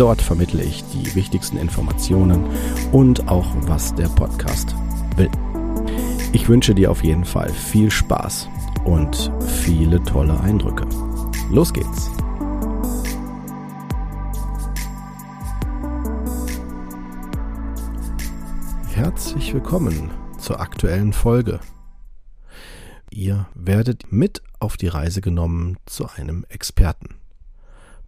Dort vermittle ich die wichtigsten Informationen und auch was der Podcast will. Ich wünsche dir auf jeden Fall viel Spaß und viele tolle Eindrücke. Los geht's! Herzlich willkommen zur aktuellen Folge. Ihr werdet mit auf die Reise genommen zu einem Experten.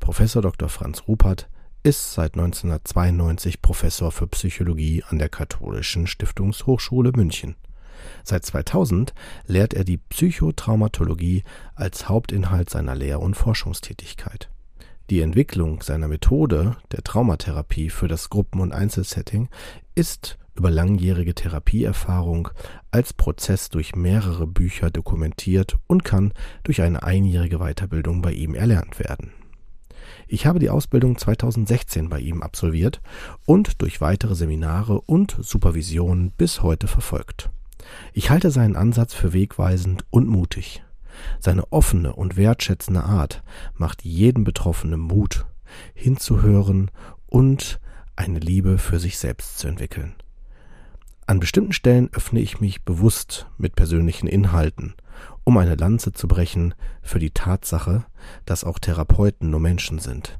Professor Dr. Franz Ruppert ist seit 1992 Professor für Psychologie an der Katholischen Stiftungshochschule München. Seit 2000 lehrt er die Psychotraumatologie als Hauptinhalt seiner Lehr- und Forschungstätigkeit. Die Entwicklung seiner Methode der Traumatherapie für das Gruppen- und Einzelsetting ist über langjährige Therapieerfahrung als Prozess durch mehrere Bücher dokumentiert und kann durch eine einjährige Weiterbildung bei ihm erlernt werden. Ich habe die Ausbildung 2016 bei ihm absolviert und durch weitere Seminare und Supervisionen bis heute verfolgt. Ich halte seinen Ansatz für wegweisend und mutig. Seine offene und wertschätzende Art macht jedem Betroffenen Mut, hinzuhören und eine Liebe für sich selbst zu entwickeln. An bestimmten Stellen öffne ich mich bewusst mit persönlichen Inhalten, um eine Lanze zu brechen für die Tatsache, dass auch Therapeuten nur Menschen sind.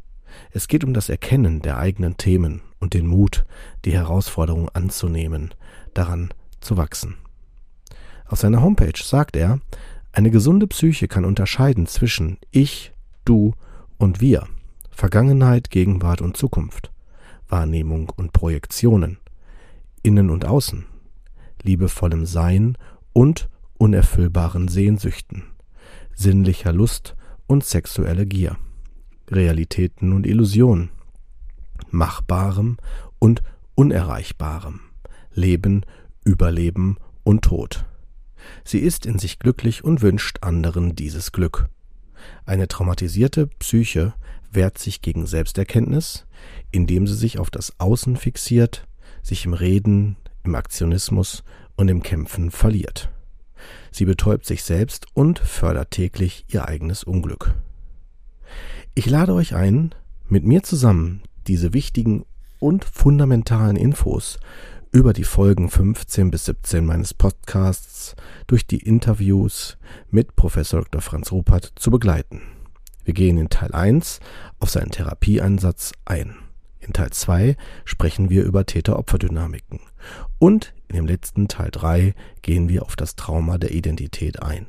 Es geht um das Erkennen der eigenen Themen und den Mut, die Herausforderung anzunehmen, daran zu wachsen. Auf seiner Homepage sagt er, eine gesunde Psyche kann unterscheiden zwischen ich, du und wir, Vergangenheit, Gegenwart und Zukunft, Wahrnehmung und Projektionen, Innen und Außen, liebevollem Sein und unerfüllbaren Sehnsüchten, sinnlicher Lust und sexuelle Gier, Realitäten und Illusionen, Machbarem und Unerreichbarem, Leben, Überleben und Tod. Sie ist in sich glücklich und wünscht anderen dieses Glück. Eine traumatisierte Psyche wehrt sich gegen Selbsterkenntnis, indem sie sich auf das Außen fixiert, sich im Reden, im Aktionismus und im Kämpfen verliert. Sie betäubt sich selbst und fördert täglich ihr eigenes Unglück. Ich lade euch ein, mit mir zusammen diese wichtigen und fundamentalen Infos über die Folgen 15 bis 17 meines Podcasts durch die Interviews mit Professor Dr. Franz Ruppert zu begleiten. Wir gehen in Teil 1 auf seinen Therapieeinsatz ein. In Teil 2 sprechen wir über Täter-Opfer-Dynamiken. Und in dem letzten Teil 3 gehen wir auf das Trauma der Identität ein.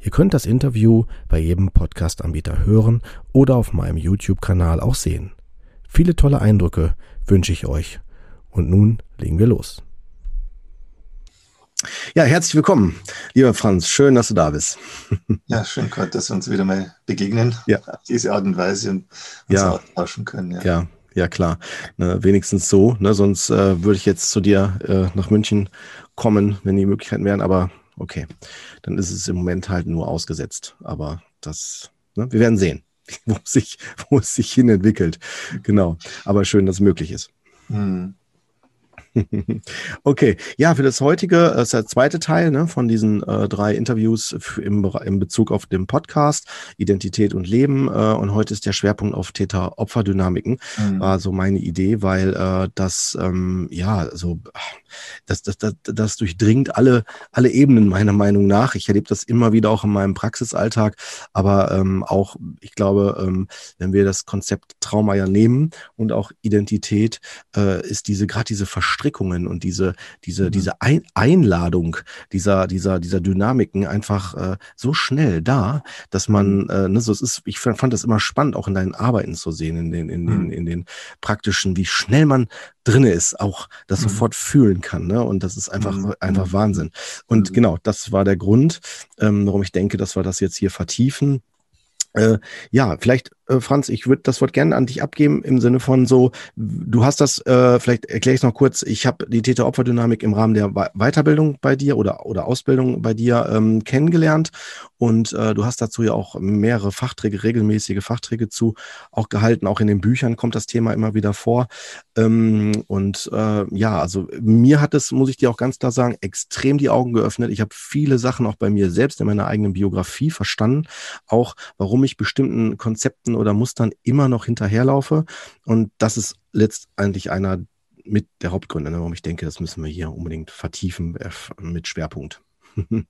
Ihr könnt das Interview bei jedem Podcast-Anbieter hören oder auf meinem YouTube-Kanal auch sehen. Viele tolle Eindrücke wünsche ich euch. Und nun legen wir los. Ja, herzlich willkommen, lieber Franz. Schön, dass du da bist. Ja, schön, Gott, dass wir uns wieder mal begegnen. Ja. Auf diese Art und Weise und uns ja. austauschen können. Ja, ja, ja klar. Ne, wenigstens so. Ne, sonst äh, würde ich jetzt zu dir äh, nach München kommen, wenn die Möglichkeiten wären. Aber okay, dann ist es im Moment halt nur ausgesetzt. Aber das, ne, wir werden sehen, wo es sich, wo es sich hin entwickelt. Genau. Aber schön, dass es möglich ist. Hm. Okay, ja, für das heutige, das äh, ist der zweite Teil ne, von diesen äh, drei Interviews im, im Bezug auf den Podcast, Identität und Leben. Äh, und heute ist der Schwerpunkt auf Täter-Opfer-Dynamiken. Mhm. War so meine Idee, weil äh, das, ähm, ja, so, das, das, das, das durchdringt alle, alle Ebenen meiner Meinung nach. Ich erlebe das immer wieder auch in meinem Praxisalltag, aber ähm, auch, ich glaube, ähm, wenn wir das Konzept Trauma ja nehmen und auch Identität, äh, ist diese, gerade diese Verstrickung Verstrickungen und diese, diese, mhm. diese Ein Einladung dieser, dieser, dieser Dynamiken einfach äh, so schnell da, dass man, mhm. äh, ne, so es ist, ich fand das immer spannend, auch in deinen Arbeiten zu sehen, in den, in mhm. in den praktischen, wie schnell man drinne ist, auch das mhm. sofort fühlen kann. Ne? Und das ist einfach, mhm. einfach mhm. Wahnsinn. Und genau, das war der Grund, ähm, warum ich denke, dass wir das jetzt hier vertiefen. Äh, ja, vielleicht äh, Franz, ich würde das Wort gerne an dich abgeben im Sinne von so, du hast das, äh, vielleicht erkläre ich es noch kurz, ich habe die Täter-Opfer-Dynamik im Rahmen der Weiterbildung bei dir oder, oder Ausbildung bei dir ähm, kennengelernt. Und äh, du hast dazu ja auch mehrere Fachträge, regelmäßige Fachträge zu auch gehalten, auch in den Büchern kommt das Thema immer wieder vor. Ähm, und äh, ja, also mir hat es, muss ich dir auch ganz klar sagen, extrem die Augen geöffnet. Ich habe viele Sachen auch bei mir selbst in meiner eigenen Biografie verstanden, auch warum ich bestimmten Konzepten oder Mustern immer noch hinterherlaufe. Und das ist letztendlich einer mit der Hauptgründe, ne, warum ich denke, das müssen wir hier unbedingt vertiefen äh, mit Schwerpunkt.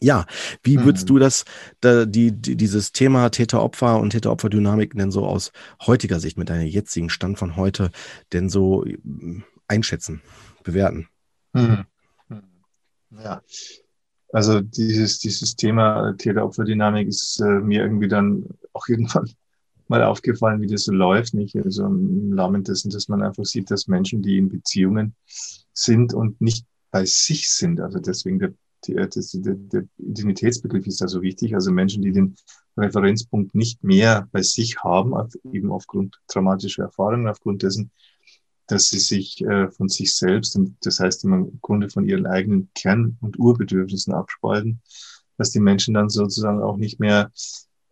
ja, wie würdest mhm. du das, da, die, die, dieses Thema Täter-Opfer und Täter-Opfer-Dynamik denn so aus heutiger Sicht, mit deinem jetzigen Stand von heute, denn so äh, einschätzen, bewerten? Mhm. mhm. Ja, also dieses, dieses Thema Täter-Opfer-Dynamik ist äh, mir irgendwie dann auch irgendwann mal aufgefallen, wie das so läuft, nicht? Also im Rahmen dessen, dass man einfach sieht, dass Menschen, die in Beziehungen sind und nicht bei sich sind, also deswegen der, der, der, der Identitätsbegriff ist da so wichtig, also Menschen, die den Referenzpunkt nicht mehr bei sich haben, eben aufgrund traumatischer Erfahrungen, aufgrund dessen, dass sie sich äh, von sich selbst und das heißt im Grunde von ihren eigenen Kern- und Urbedürfnissen abspalten, dass die Menschen dann sozusagen auch nicht mehr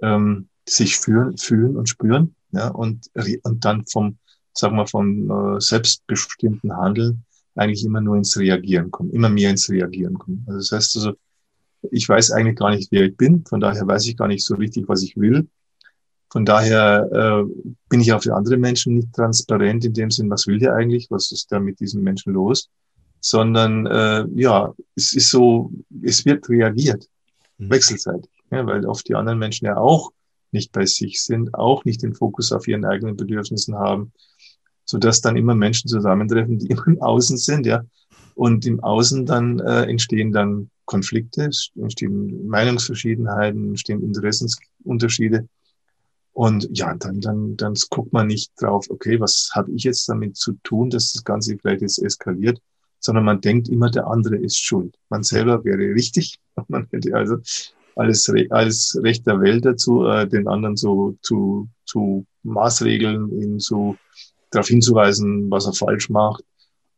ähm, sich fühlen, fühlen und spüren, ja, und, und dann vom, sagen wir, vom äh, selbstbestimmten Handeln eigentlich immer nur ins Reagieren kommen, immer mehr ins Reagieren kommen. Also das heißt also, ich weiß eigentlich gar nicht, wer ich bin, von daher weiß ich gar nicht so richtig, was ich will. Von daher äh, bin ich auch für andere Menschen nicht transparent in dem Sinn, was will der eigentlich, was ist da mit diesem Menschen los, sondern äh, ja, es ist so, es wird reagiert, mhm. wechselseitig, ja, weil oft die anderen Menschen ja auch nicht bei sich sind, auch nicht den Fokus auf ihren eigenen Bedürfnissen haben, so dass dann immer Menschen zusammentreffen, die immer im Außen sind, ja. Und im Außen dann äh, entstehen dann Konflikte, entstehen Meinungsverschiedenheiten, entstehen Interessensunterschiede. Und ja, dann, dann, dann guckt man nicht drauf, okay, was habe ich jetzt damit zu tun, dass das Ganze vielleicht jetzt eskaliert, sondern man denkt immer, der andere ist schuld. Man selber wäre richtig. Man hätte also alles, alles Recht der Welt dazu, äh, den anderen so zu, zu Maßregeln, ihn zu, darauf hinzuweisen, was er falsch macht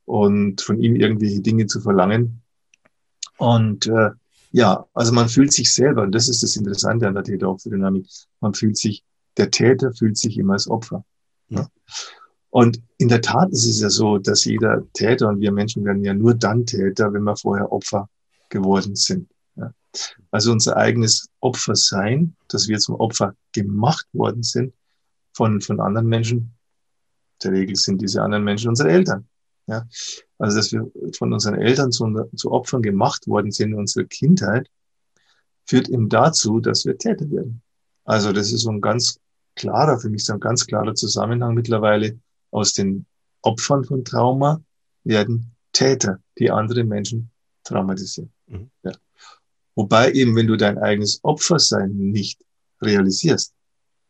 und von ihm irgendwelche Dinge zu verlangen. Und äh, ja, also man fühlt sich selber, und das ist das Interessante an der Täter-Opfer-Dynamik, man fühlt sich, der Täter fühlt sich immer als Opfer. Ja. Und in der Tat ist es ja so, dass jeder Täter und wir Menschen werden ja nur dann Täter, wenn wir vorher Opfer geworden sind. Also unser eigenes Opfersein, dass wir zum Opfer gemacht worden sind von, von anderen Menschen. In der Regel sind diese anderen Menschen unsere Eltern. Ja? Also, dass wir von unseren Eltern zu, zu Opfern gemacht worden sind in unserer Kindheit, führt eben dazu, dass wir Täter werden. Also, das ist so ein ganz klarer, für mich so ein ganz klarer Zusammenhang mittlerweile aus den Opfern von Trauma werden Täter, die andere Menschen traumatisieren. Mhm. Ja. Wobei eben, wenn du dein eigenes Opfersein nicht realisierst,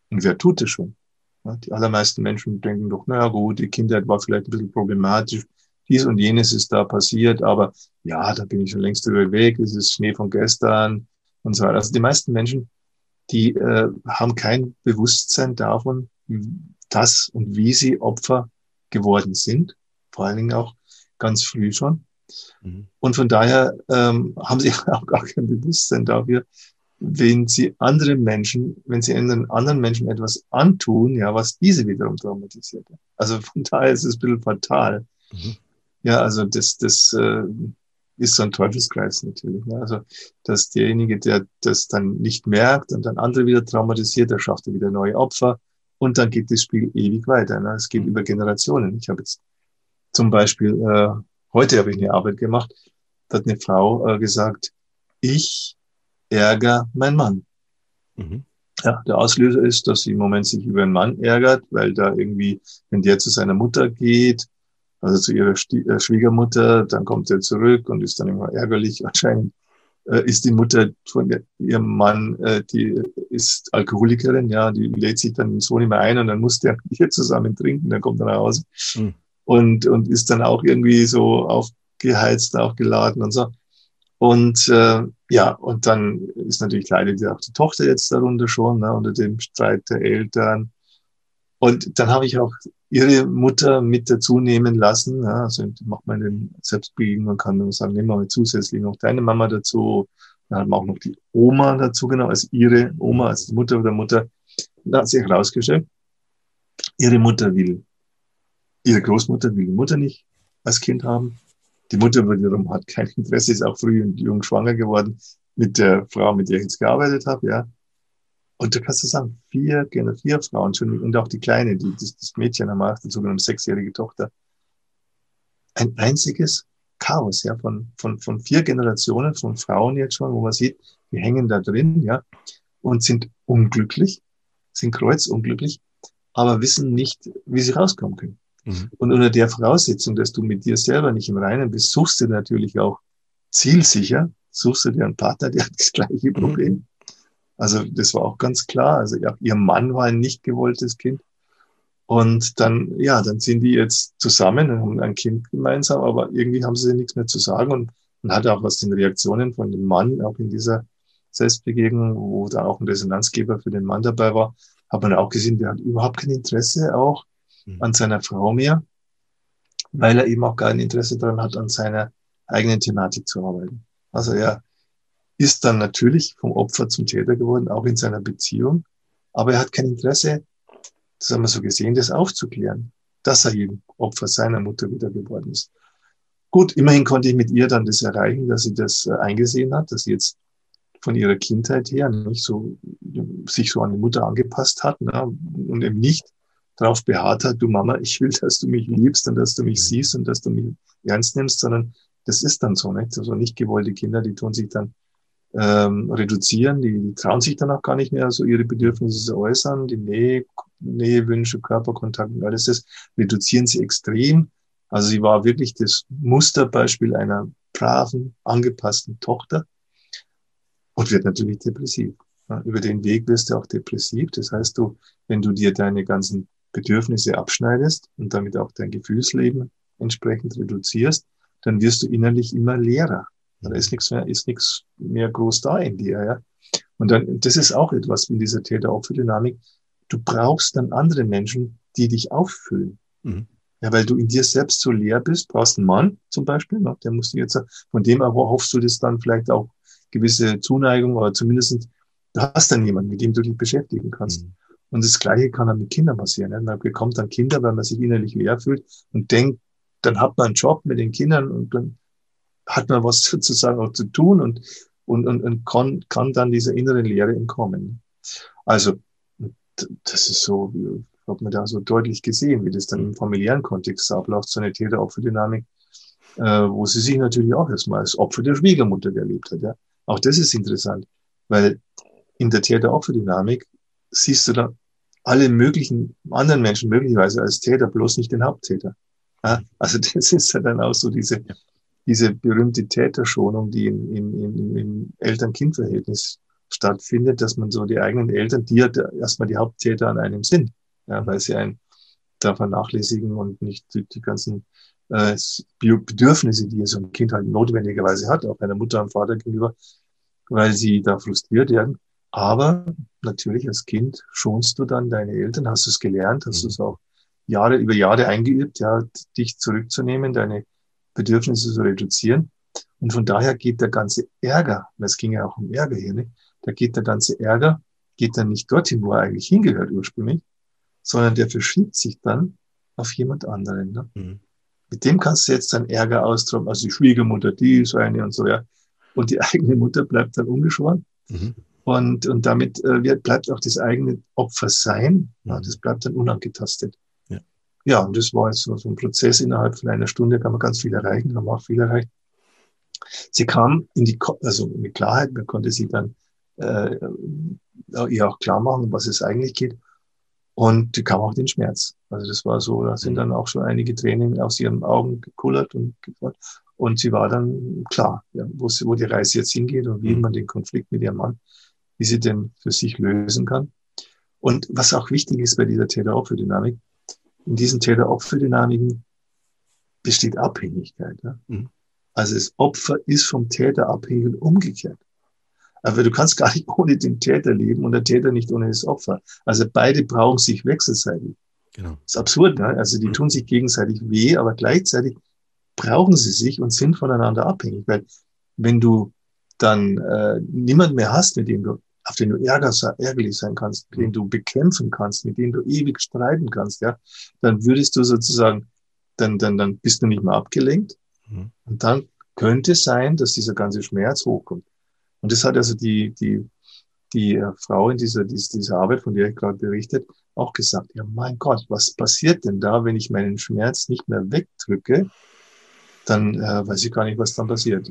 und wer tut das schon? Die allermeisten Menschen denken doch, naja gut, die Kindheit war vielleicht ein bisschen problematisch, dies und jenes ist da passiert, aber ja, da bin ich schon längst drüber weg, es ist Schnee von gestern und so weiter. Also die meisten Menschen, die äh, haben kein Bewusstsein davon, dass und wie sie Opfer geworden sind, vor allen Dingen auch ganz früh schon. Mhm. Und von daher ähm, haben sie auch gar kein Bewusstsein dafür, wenn sie andere Menschen, wenn sie einen anderen Menschen etwas antun, ja, was diese wiederum traumatisiert. Also von daher ist es ein bisschen fatal. Mhm. Ja, also das, das äh, ist so ein Teufelskreis natürlich. Ne? Also, dass derjenige, der das dann nicht merkt und dann andere wieder traumatisiert, der schafft er wieder neue Opfer und dann geht das Spiel ewig weiter. Ne? Es geht mhm. über Generationen. Ich habe jetzt zum Beispiel äh, Heute habe ich eine Arbeit gemacht, da hat eine Frau äh, gesagt, ich ärgere meinen Mann. Mhm. Ja, der Auslöser ist, dass sie im Moment sich über einen Mann ärgert, weil da irgendwie, wenn der zu seiner Mutter geht, also zu ihrer Sti äh, Schwiegermutter, dann kommt er zurück und ist dann immer ärgerlich. Anscheinend äh, ist die Mutter von der, ihrem Mann, äh, die ist Alkoholikerin, ja, die lädt sich dann den Sohn immer ein und dann muss der mit ihr zusammen trinken, dann kommt er nach Hause. Mhm und, und ist dann auch irgendwie so aufgeheizt, aufgeladen und so. Und äh, ja, und dann ist natürlich leidet auch die Tochter jetzt darunter schon, ne, unter dem Streit der Eltern. Und dann habe ich auch ihre Mutter mit dazu nehmen lassen. Ja, also macht man den Selbstbildung und kann dann sagen, nehmen wir mal zusätzlich noch deine Mama dazu. Dann haben wir auch noch die Oma dazu genommen, als ihre Oma, als die Mutter oder Mutter. Da hat sich herausgestellt, ihre Mutter will, ihre Großmutter will die Mutter nicht als Kind haben. Die Mutter wiederum hat kein Interesse, ist auch früh und jung schwanger geworden mit der Frau, mit der ich jetzt gearbeitet habe, ja. Und du kannst du sagen, vier, vier Frauen schon, und auch die Kleine, die, das, das Mädchen am Acht, die sogenannte sechsjährige Tochter. Ein einziges Chaos, ja, von, von, von vier Generationen von Frauen jetzt schon, wo man sieht, die hängen da drin, ja, und sind unglücklich, sind kreuzunglücklich, aber wissen nicht, wie sie rauskommen können. Mhm. Und unter der Voraussetzung, dass du mit dir selber nicht im Reinen bist, suchst du natürlich auch zielsicher, suchst du dir einen Partner, der hat das gleiche Problem. Mhm. Also das war auch ganz klar. Also ja, ihr Mann war ein nicht gewolltes Kind. Und dann, ja, dann sind die jetzt zusammen und haben ein Kind gemeinsam, aber irgendwie haben sie nichts mehr zu sagen. Und man hat auch aus den Reaktionen von dem Mann, auch in dieser Selbstbegegnung, wo da auch ein Resonanzgeber für den Mann dabei war, hat man auch gesehen, der hat überhaupt kein Interesse auch mhm. An seiner Frau mehr, weil er eben auch kein Interesse daran hat, an seiner eigenen Thematik zu arbeiten. Also er ist dann natürlich vom Opfer zum Täter geworden, auch in seiner Beziehung, aber er hat kein Interesse, das haben wir so gesehen, das aufzuklären, dass er eben Opfer seiner Mutter wieder geworden ist. Gut, immerhin konnte ich mit ihr dann das erreichen, dass sie das äh, eingesehen hat, dass sie jetzt von ihrer Kindheit her nicht so, sich so an die Mutter angepasst hat ne, und eben nicht darauf beharrt hat, du Mama, ich will, dass du mich liebst und dass du mich siehst und dass du mich ernst nimmst, sondern das ist dann so, nicht? Also nicht gewollte Kinder, die tun sich dann ähm, reduzieren, die, die trauen sich dann auch gar nicht mehr so ihre Bedürfnisse zu äußern, die Nähe, Nähewünsche, Körperkontakt und alles das reduzieren sie extrem. Also sie war wirklich das Musterbeispiel einer braven, angepassten Tochter und wird natürlich depressiv. Ja, über den Weg wirst du auch depressiv. Das heißt, du, wenn du dir deine ganzen Bedürfnisse abschneidest und damit auch dein Gefühlsleben entsprechend reduzierst, dann wirst du innerlich immer leerer. Da ist nichts mehr, ist nichts mehr groß da in dir, ja. Und dann, das ist auch etwas in dieser Täter-Opfer-Dynamik. Du brauchst dann andere Menschen, die dich auffüllen. Mhm. Ja, weil du in dir selbst so leer bist, brauchst einen Mann zum Beispiel, ne, der muss dir jetzt, von dem aber hoffst du das dann vielleicht auch gewisse Zuneigung oder zumindest du hast dann jemanden, mit dem du dich beschäftigen kannst. Mhm. Und das Gleiche kann dann mit Kindern passieren. Ne? Man bekommt dann Kinder, weil man sich innerlich leer fühlt und denkt, dann hat man einen Job mit den Kindern und dann hat man was sozusagen auch zu tun und, und, und, und kann, kann dann dieser inneren Leere entkommen. Also, das ist so, hat man da so deutlich gesehen, wie das dann im familiären Kontext abläuft, so eine Täter-Opfer-Dynamik, äh, wo sie sich natürlich auch erstmal als Opfer der Schwiegermutter erlebt hat. Ja. Auch das ist interessant, weil in der Täter-Opfer-Dynamik siehst du da alle möglichen anderen Menschen möglicherweise als Täter, bloß nicht den Haupttäter. Ja, also das ist ja dann auch so diese, diese berühmte Täterschonung, die in, in, im Eltern-Kind-Verhältnis stattfindet, dass man so die eigenen Eltern, die ja erstmal die Haupttäter an einem sind, ja, weil sie einen da vernachlässigen und nicht die, die ganzen äh, Bedürfnisse, die so ein Kind halt notwendigerweise hat, auch einer Mutter und Vater gegenüber, weil sie da frustriert werden. Aber natürlich als Kind schonst du dann deine Eltern, hast du es gelernt, hast mhm. du es auch Jahre über Jahre eingeübt, ja, dich zurückzunehmen, deine Bedürfnisse zu reduzieren. Und von daher geht der ganze Ärger, und es ging ja auch um Ärger hier, ne? da geht der ganze Ärger, geht dann nicht dorthin, wo er eigentlich hingehört ursprünglich, sondern der verschiebt sich dann auf jemand anderen. Ne? Mhm. Mit dem kannst du jetzt deinen Ärger austoben, also die Schwiegermutter, die ist eine und so, ja. Und die eigene Mutter bleibt dann ungeschoren. Mhm. Und, und damit äh, wird, bleibt auch das eigene Opfer sein. Ja, das bleibt dann unangetastet. Ja. ja, und das war jetzt so, so ein Prozess innerhalb von einer Stunde, kann man ganz viel erreichen, haben auch viel erreicht. Sie kam in die, also mit Klarheit, man konnte sie dann äh, ihr auch klar machen, was es eigentlich geht. Und die kam auch den Schmerz. Also das war so, da sind mhm. dann auch schon einige Tränen aus ihren Augen gekullert und Und sie war dann klar, ja, wo, sie, wo die Reise jetzt hingeht und wie mhm. man den Konflikt mit ihrem Mann wie sie den für sich lösen kann. Und was auch wichtig ist bei dieser Also das Opfer ist vom Täter abhängig und umgekehrt. Aber du kannst gar nicht ohne den Täter leben und der Täter nicht ohne das Opfer. Also beide brauchen sich wechselseitig. Genau. Das ist absurd, ne? Also die mhm. tun sich gegenseitig weh, aber gleichzeitig brauchen sie sich und sind voneinander abhängig. Weil wenn du dann äh, niemand mehr hast, mit dem du, auf den du ärger, ärgerlich sein kannst, mit dem du bekämpfen kannst, mit dem du ewig streiten kannst, ja, dann würdest du sozusagen, dann, dann, dann bist du nicht mehr abgelenkt. Mhm. Und dann könnte es sein, dass dieser ganze Schmerz hochkommt. Und das hat also die, die, die äh, Frau in dieser, dieser Arbeit, von der ich gerade berichtet, auch gesagt, ja mein Gott, was passiert denn da, wenn ich meinen Schmerz nicht mehr wegdrücke? Dann äh, weiß ich gar nicht, was dann passiert.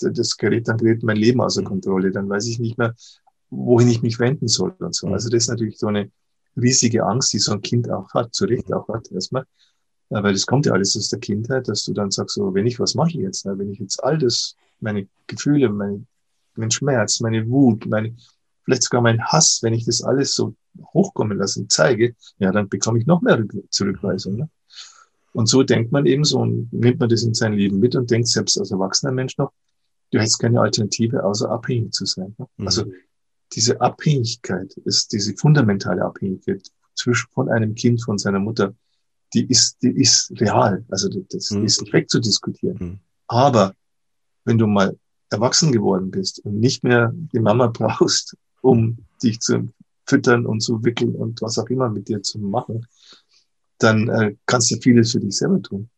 Das gerät dann gerät mein Leben außer Kontrolle. Dann weiß ich nicht mehr, wohin ich mich wenden soll und so. Also das ist natürlich so eine riesige Angst, die so ein Kind auch hat, zu Recht auch hat erstmal. Weil das kommt ja alles aus der Kindheit, dass du dann sagst, so, wenn ich, was mache ich jetzt? Wenn ich jetzt all das, meine Gefühle, meine, mein Schmerz, meine Wut, meine, vielleicht sogar mein Hass, wenn ich das alles so hochkommen lasse und zeige, ja, dann bekomme ich noch mehr Zurückweisung. Ne? Und so denkt man eben so und nimmt man das in sein Leben mit und denkt selbst als erwachsener Mensch noch, du hättest keine Alternative, außer abhängig zu sein. Ne? Mhm. Also diese Abhängigkeit ist diese fundamentale Abhängigkeit zwischen von einem Kind, von seiner Mutter, die ist, die ist real. Also das mhm. ist nicht wegzudiskutieren. Mhm. Aber wenn du mal erwachsen geworden bist und nicht mehr die Mama brauchst, um dich zu füttern und zu wickeln und was auch immer mit dir zu machen, dann äh, kannst du vieles für dich selber tun.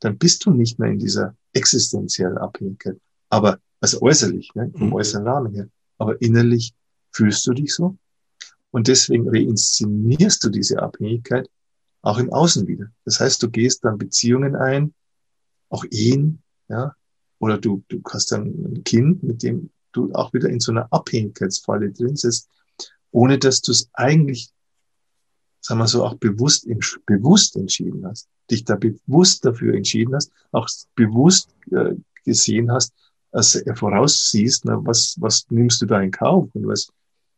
Dann bist du nicht mehr in dieser existenziellen Abhängigkeit. Aber also äußerlich, ne, vom mhm. äußeren Rahmen her. Aber innerlich fühlst du dich so. Und deswegen reinszenierst du diese Abhängigkeit auch im Außen wieder. Das heißt, du gehst dann Beziehungen ein, auch Ehen, ja, oder du, du hast dann ein Kind, mit dem du auch wieder in so einer Abhängigkeitsfalle drin sitzt, ohne dass du es eigentlich, sagen wir so, auch bewusst, bewusst entschieden hast, dich da bewusst dafür entschieden hast, auch bewusst äh, gesehen hast, als er voraussiehst, na, was, was nimmst du da in Kauf und was,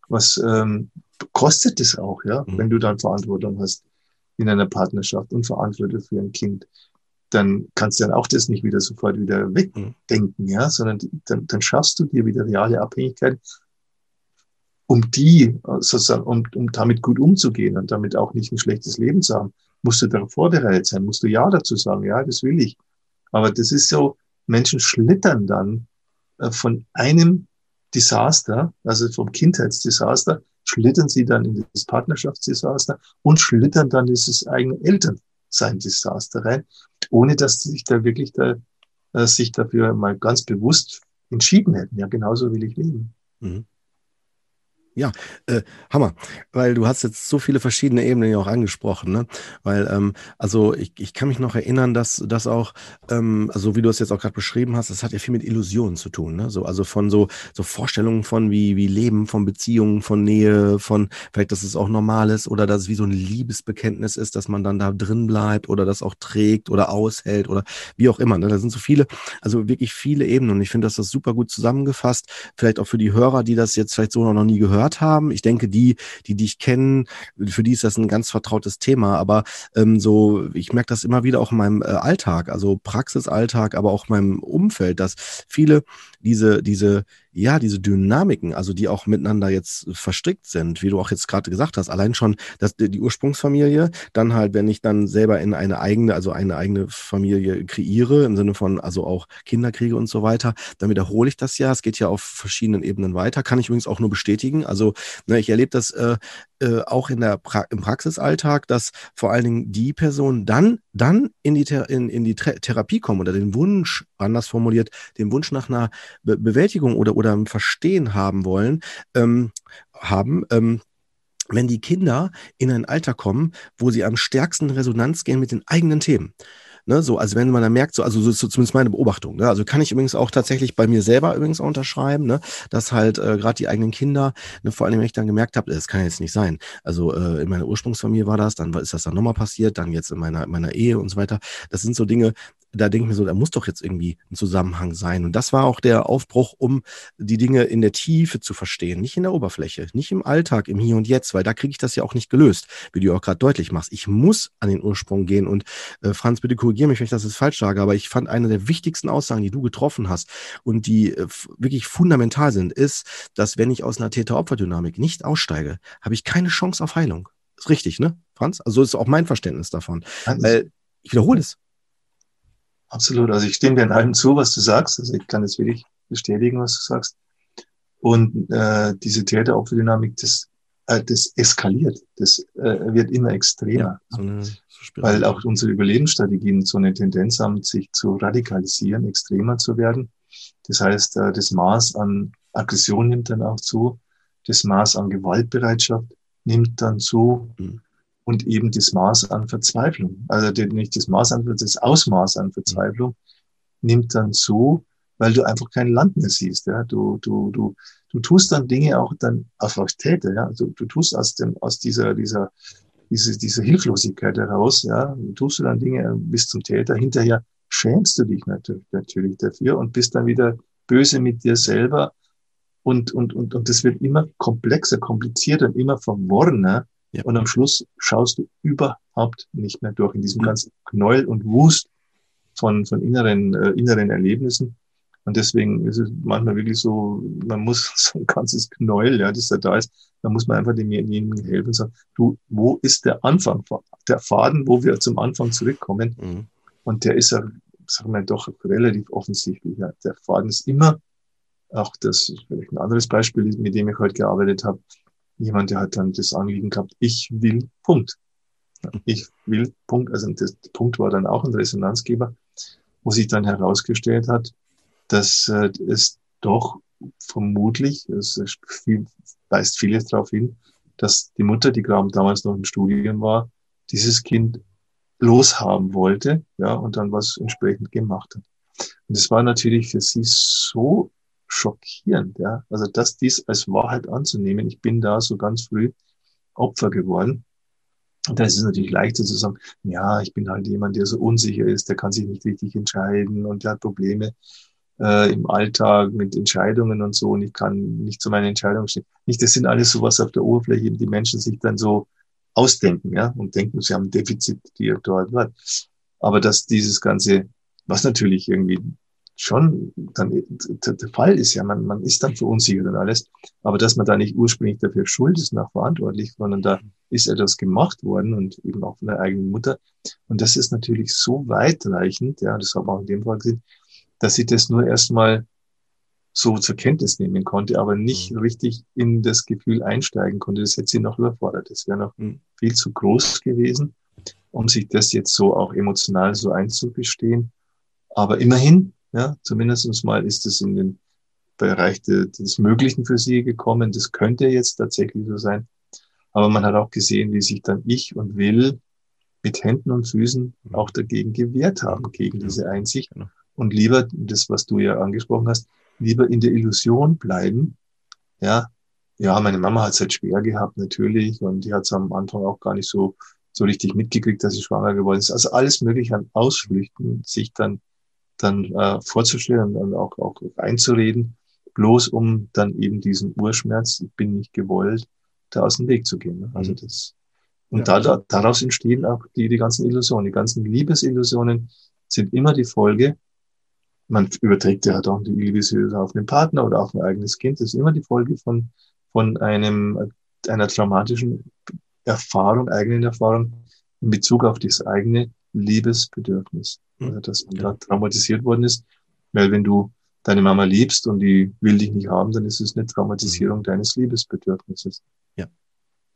was ähm, kostet es auch, ja, mhm. wenn du dann Verantwortung hast in einer Partnerschaft und Verantwortung für ein Kind dann kannst du dann auch das nicht wieder sofort wieder wegdenken, ja, sondern dann, dann schaffst du dir wieder reale Abhängigkeit, um die sozusagen, um, um damit gut umzugehen und damit auch nicht ein schlechtes Leben zu haben, musst du darauf vorbereitet sein, musst du Ja dazu sagen, ja, das will ich. Aber das ist so, Menschen schlittern dann äh, von einem Desaster, also vom Kindheitsdesaster, schlittern sie dann in das Partnerschaftsdesaster und schlittern dann das eigene Elternsein-Desaster rein ohne dass sie sich da wirklich da, äh, sich dafür mal ganz bewusst entschieden hätten. Ja, genauso will ich leben. Mhm. Ja, äh, Hammer, weil du hast jetzt so viele verschiedene Ebenen ja auch angesprochen, ne? Weil, ähm, also ich, ich kann mich noch erinnern, dass das auch, ähm, also wie du es jetzt auch gerade beschrieben hast, das hat ja viel mit Illusionen zu tun, ne? So, also von so, so Vorstellungen von wie, wie Leben, von Beziehungen, von Nähe, von vielleicht, dass es auch normal ist oder dass es wie so ein Liebesbekenntnis ist, dass man dann da drin bleibt oder das auch trägt oder aushält oder wie auch immer. Ne? Da sind so viele, also wirklich viele Ebenen und ich finde, dass das super gut zusammengefasst. Vielleicht auch für die Hörer, die das jetzt vielleicht so noch nie gehört gehört haben. Ich denke, die, die dich kennen, für die ist das ein ganz vertrautes Thema. Aber ähm, so, ich merke das immer wieder auch in meinem äh, Alltag, also Praxisalltag, aber auch in meinem Umfeld, dass viele diese, diese, ja, diese Dynamiken, also die auch miteinander jetzt verstrickt sind, wie du auch jetzt gerade gesagt hast, allein schon dass die Ursprungsfamilie, dann halt, wenn ich dann selber in eine eigene, also eine eigene Familie kreiere, im Sinne von also auch Kinder kriege und so weiter, dann wiederhole ich das ja. Es geht ja auf verschiedenen Ebenen weiter. Kann ich übrigens auch nur bestätigen. Also ne, ich erlebe das äh, äh, auch in der pra im Praxisalltag, dass vor allen Dingen die Personen dann, dann in die, Ther in, in die Therapie kommen oder den Wunsch, anders formuliert, den Wunsch nach einer Be Bewältigung oder, oder einem Verstehen haben wollen, ähm, haben, ähm, wenn die Kinder in ein Alter kommen, wo sie am stärksten Resonanz gehen mit den eigenen Themen. Ne, so, also wenn man da merkt, so, also so, so zumindest meine Beobachtung, ne, also kann ich übrigens auch tatsächlich bei mir selber übrigens auch unterschreiben, ne, dass halt äh, gerade die eigenen Kinder, ne, vor allem wenn ich dann gemerkt habe, das kann jetzt nicht sein. Also äh, in meiner Ursprungsfamilie war das, dann ist das dann nochmal passiert, dann jetzt in meiner, meiner Ehe und so weiter. Das sind so Dinge, da denke ich mir so, da muss doch jetzt irgendwie ein Zusammenhang sein. Und das war auch der Aufbruch, um die Dinge in der Tiefe zu verstehen, nicht in der Oberfläche, nicht im Alltag, im Hier und Jetzt, weil da kriege ich das ja auch nicht gelöst, wie du auch gerade deutlich machst. Ich muss an den Ursprung gehen. Und äh, Franz, bitte korrigiere mich, wenn ich das jetzt falsch sage, aber ich fand eine der wichtigsten Aussagen, die du getroffen hast und die äh, wirklich fundamental sind, ist, dass wenn ich aus einer Täter-Opfer-Dynamik nicht aussteige, habe ich keine Chance auf Heilung. Ist richtig, ne, Franz? Also ist auch mein Verständnis davon. Weil, ich wiederhole es. Absolut. Also ich stimme dir in allem zu, was du sagst. Also ich kann es wirklich bestätigen, was du sagst. Und äh, diese Täter-Opfer-Dynamik, das, äh, das eskaliert. Das äh, wird immer extremer. Ja, so eine, so weil auch unsere Überlebensstrategien so eine Tendenz haben, sich zu radikalisieren, extremer zu werden. Das heißt, äh, das Maß an Aggression nimmt dann auch zu. Das Maß an Gewaltbereitschaft nimmt dann zu. Mhm und eben das Maß an Verzweiflung. Also nicht das Maß an, das Ausmaß an Verzweiflung nimmt dann zu, weil du einfach kein Land mehr siehst. Ja? Du, du, du, du tust dann Dinge auch dann auf Täter. Ja? Du, du tust aus, dem, aus dieser, dieser, diese, dieser Hilflosigkeit heraus, ja, tust du dann Dinge bis zum Täter. Hinterher schämst du dich natürlich, natürlich dafür und bist dann wieder böse mit dir selber. Und, und, und, und das wird immer komplexer, komplizierter und immer verworrener ja. Und am Schluss schaust du überhaupt nicht mehr durch in diesem mhm. ganzen Knäuel und Wust von, von inneren, äh, inneren Erlebnissen. Und deswegen ist es manchmal wirklich so, man muss so ein ganzes Knäuel, ja, das da da ist, da muss man einfach demjenigen helfen und sagen, du, wo ist der Anfang, der Faden, wo wir zum Anfang zurückkommen? Mhm. Und der ist ja, sagen wir doch relativ offensichtlich. Ja. Der Faden ist immer, auch das ist vielleicht ein anderes Beispiel, mit dem ich heute gearbeitet habe, jemand, der hat dann das Anliegen gehabt, ich will Punkt. Ich will Punkt. Also das Punkt war dann auch ein Resonanzgeber, wo sich dann herausgestellt hat, dass äh, es doch vermutlich, es viel, weist vieles darauf hin, dass die Mutter, die gerade damals noch im Studium war, dieses Kind loshaben wollte, ja, und dann was entsprechend gemacht hat. Und es war natürlich für sie so schockierend, ja. Also das dies als Wahrheit anzunehmen. Ich bin da so ganz früh Opfer geworden. Und da ist es natürlich leichter zu sagen, ja, ich bin halt jemand, der so unsicher ist, der kann sich nicht richtig entscheiden und der hat Probleme äh, im Alltag mit Entscheidungen und so und ich kann nicht zu meinen Entscheidungen stehen. Nicht, das sind alles sowas auf der Oberfläche, die Menschen sich dann so ausdenken, ja, und denken, sie haben ein Defizit, die dort hat. Aber dass dieses ganze, was natürlich irgendwie schon dann der Fall ist ja, man, man ist dann verunsichert und alles, aber dass man da nicht ursprünglich dafür schuld ist, nach verantwortlich, sondern da ist etwas gemacht worden und eben auch von der eigenen Mutter. Und das ist natürlich so weitreichend, ja, das haben wir auch in dem Fall gesehen, dass ich das nur erstmal so zur Kenntnis nehmen konnte, aber nicht mhm. richtig in das Gefühl einsteigen konnte. Das hätte sie noch überfordert. Das wäre noch mhm. viel zu groß gewesen, um sich das jetzt so auch emotional so einzugestehen. Aber immerhin ja, zumindest mal ist es in den Bereich des Möglichen für sie gekommen. Das könnte jetzt tatsächlich so sein. Aber man hat auch gesehen, wie sich dann ich und Will mit Händen und Füßen auch dagegen gewehrt haben, gegen diese Einsicht. Genau. Und lieber, das, was du ja angesprochen hast, lieber in der Illusion bleiben. Ja, ja, meine Mama hat es halt schwer gehabt, natürlich. Und die hat es am Anfang auch gar nicht so, so richtig mitgekriegt, dass sie schwanger geworden ist. Also alles mögliche an Ausflüchten, sich dann dann äh, vorzustellen und auch, auch einzureden, bloß um dann eben diesen Urschmerz, ich bin nicht gewollt, da aus dem Weg zu gehen. Ne? Also mhm. das, und ja. da, da, daraus entstehen auch die, die ganzen Illusionen. Die ganzen Liebesillusionen sind immer die Folge, man überträgt ja auch die Liebesillusion auf den Partner oder auf ein eigenes Kind, das ist immer die Folge von, von einem, einer traumatischen Erfahrung, eigenen Erfahrung in Bezug auf das eigene Liebesbedürfnis. Hm. Also, dass man da traumatisiert worden ist. Weil wenn du deine Mama liebst und die will dich nicht haben, dann ist es eine Traumatisierung mhm. deines Liebesbedürfnisses.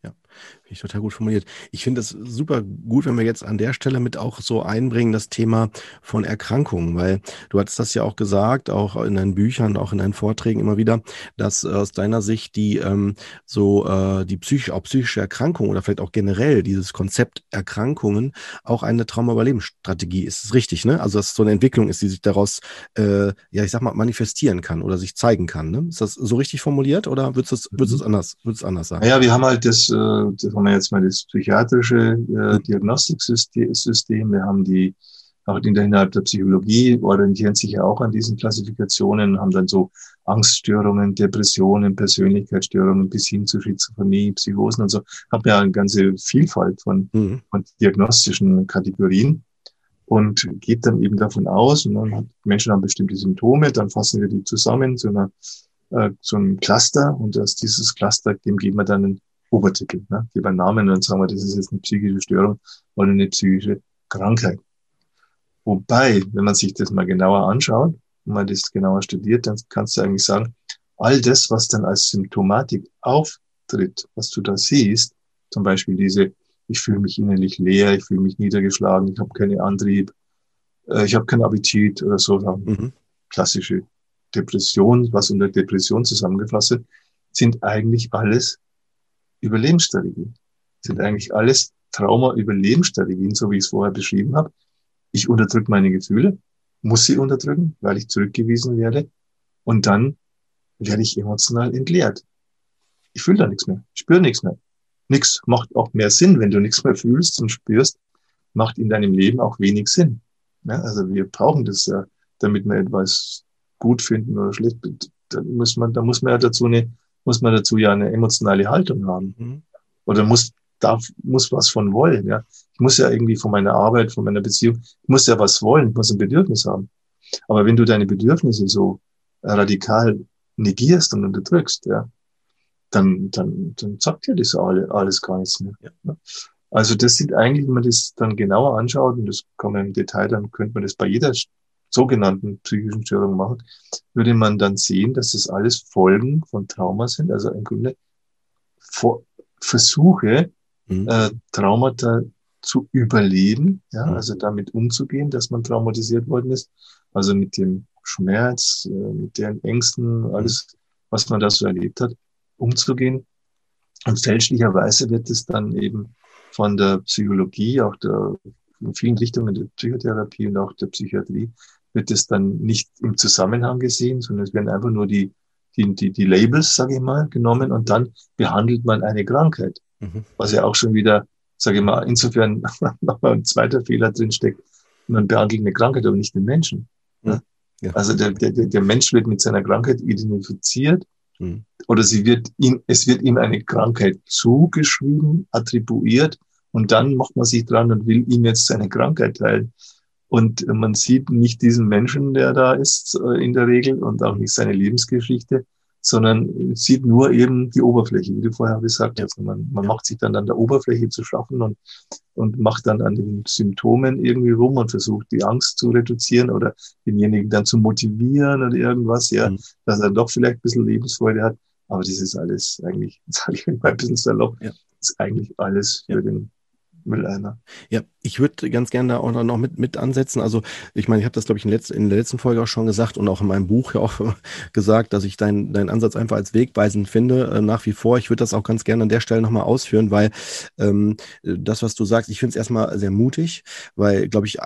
Ja. Finde ich total gut formuliert. Ich finde es super gut, wenn wir jetzt an der Stelle mit auch so einbringen, das Thema von Erkrankungen, weil du hattest das ja auch gesagt, auch in deinen Büchern, auch in deinen Vorträgen immer wieder, dass aus deiner Sicht die ähm, so äh, die psychisch, auch psychische Erkrankung oder vielleicht auch generell dieses Konzept Erkrankungen auch eine Traumaüberlebensstrategie ist. ist richtig, ne? Also dass es so eine Entwicklung ist, die sich daraus, äh, ja, ich sag mal, manifestieren kann oder sich zeigen kann. Ne? Ist das so richtig formuliert oder würdest du es würdest anders, würdest anders sagen? Ja, wir haben halt das äh, das haben wir jetzt mal das psychiatrische äh, Diagnostiksystem, wir haben die auch innerhalb der Psychologie orientieren sich ja auch an diesen Klassifikationen, haben dann so Angststörungen, Depressionen, Persönlichkeitsstörungen bis hin zu Schizophrenie, Psychosen und so. Haben ja eine ganze Vielfalt von, mhm. von diagnostischen Kategorien und geht dann eben davon aus, und dann Menschen haben bestimmte Symptome, dann fassen wir die zusammen zu einer äh, so einem Cluster und aus dieses Cluster, dem geben wir dann Obertitel, ne? geben einen Namen und dann sagen wir, das ist jetzt eine psychische Störung oder eine psychische Krankheit. Wobei, wenn man sich das mal genauer anschaut, wenn man das genauer studiert, dann kannst du eigentlich sagen, all das, was dann als Symptomatik auftritt, was du da siehst, zum Beispiel diese ich fühle mich innerlich leer, ich fühle mich niedergeschlagen, ich habe keinen Antrieb, äh, ich habe keinen Appetit oder so. Mhm. Klassische Depression, was unter Depression zusammengefasst wird, sind eigentlich alles Überlebensstrategien. Sind eigentlich alles Trauma-Überlebensstrategien, so wie ich es vorher beschrieben habe. Ich unterdrücke meine Gefühle, muss sie unterdrücken, weil ich zurückgewiesen werde. Und dann werde ich emotional entleert. Ich fühle da nichts mehr, spüre nichts mehr nichts macht auch mehr Sinn, wenn du nichts mehr fühlst und spürst, macht in deinem Leben auch wenig Sinn. Ja, also wir brauchen das ja, damit wir etwas gut finden oder schlecht. Da muss man, da muss man ja dazu eine, muss man dazu ja eine emotionale Haltung haben. Mhm. Oder muss, darf, muss was von wollen, ja. Ich muss ja irgendwie von meiner Arbeit, von meiner Beziehung, ich muss ja was wollen, ich muss ein Bedürfnis haben. Aber wenn du deine Bedürfnisse so radikal negierst und unterdrückst, ja, dann, dann, dann sagt ja das alle, alles gar nichts mehr. Ja. Also das sind eigentlich, wenn man das dann genauer anschaut, und das kann man im Detail, dann könnte man das bei jeder sogenannten psychischen Störung machen, würde man dann sehen, dass das alles Folgen von Trauma sind, also im Grunde Versuche, mhm. äh, Traumata zu überleben, ja, mhm. also damit umzugehen, dass man traumatisiert worden ist, also mit dem Schmerz, äh, mit den Ängsten, alles, was man da so erlebt hat umzugehen. Und fälschlicherweise wird es dann eben von der Psychologie, auch der, in vielen Richtungen der Psychotherapie und auch der Psychiatrie, wird es dann nicht im Zusammenhang gesehen, sondern es werden einfach nur die, die, die, die Labels, sage ich mal, genommen und dann behandelt man eine Krankheit. Mhm. Was ja auch schon wieder, sage ich mal, insofern nochmal ein zweiter Fehler drin steckt. Man behandelt eine Krankheit, aber nicht den Menschen. Mhm. Ja. Also der, der, der Mensch wird mit seiner Krankheit identifiziert hm. Oder sie wird ihm, es wird ihm eine Krankheit zugeschrieben, attribuiert und dann macht man sich dran und will ihm jetzt seine Krankheit teilen. Und man sieht nicht diesen Menschen, der da ist, äh, in der Regel und auch nicht seine Lebensgeschichte, sondern sieht nur eben die Oberfläche, wie du vorher gesagt hast. Man, man macht sich dann an der Oberfläche zu schaffen und, und macht dann an den Symptomen irgendwie rum und versucht die Angst zu reduzieren oder denjenigen dann zu motivieren oder irgendwas, ja, mhm. dass er doch vielleicht ein bisschen Lebensfreude hat. Aber das ist alles eigentlich, sage ich mal ein bisschen salopp, ja. ist eigentlich alles für den Mülleimer. Ja, ich würde ganz gerne da auch noch mit, mit ansetzen. Also ich meine, ich habe das, glaube ich, in, letz-, in der letzten Folge auch schon gesagt und auch in meinem Buch ja auch gesagt, dass ich deinen dein Ansatz einfach als wegweisend finde, äh, nach wie vor. Ich würde das auch ganz gerne an der Stelle nochmal ausführen, weil ähm, das, was du sagst, ich finde es erstmal sehr mutig, weil, glaube ich,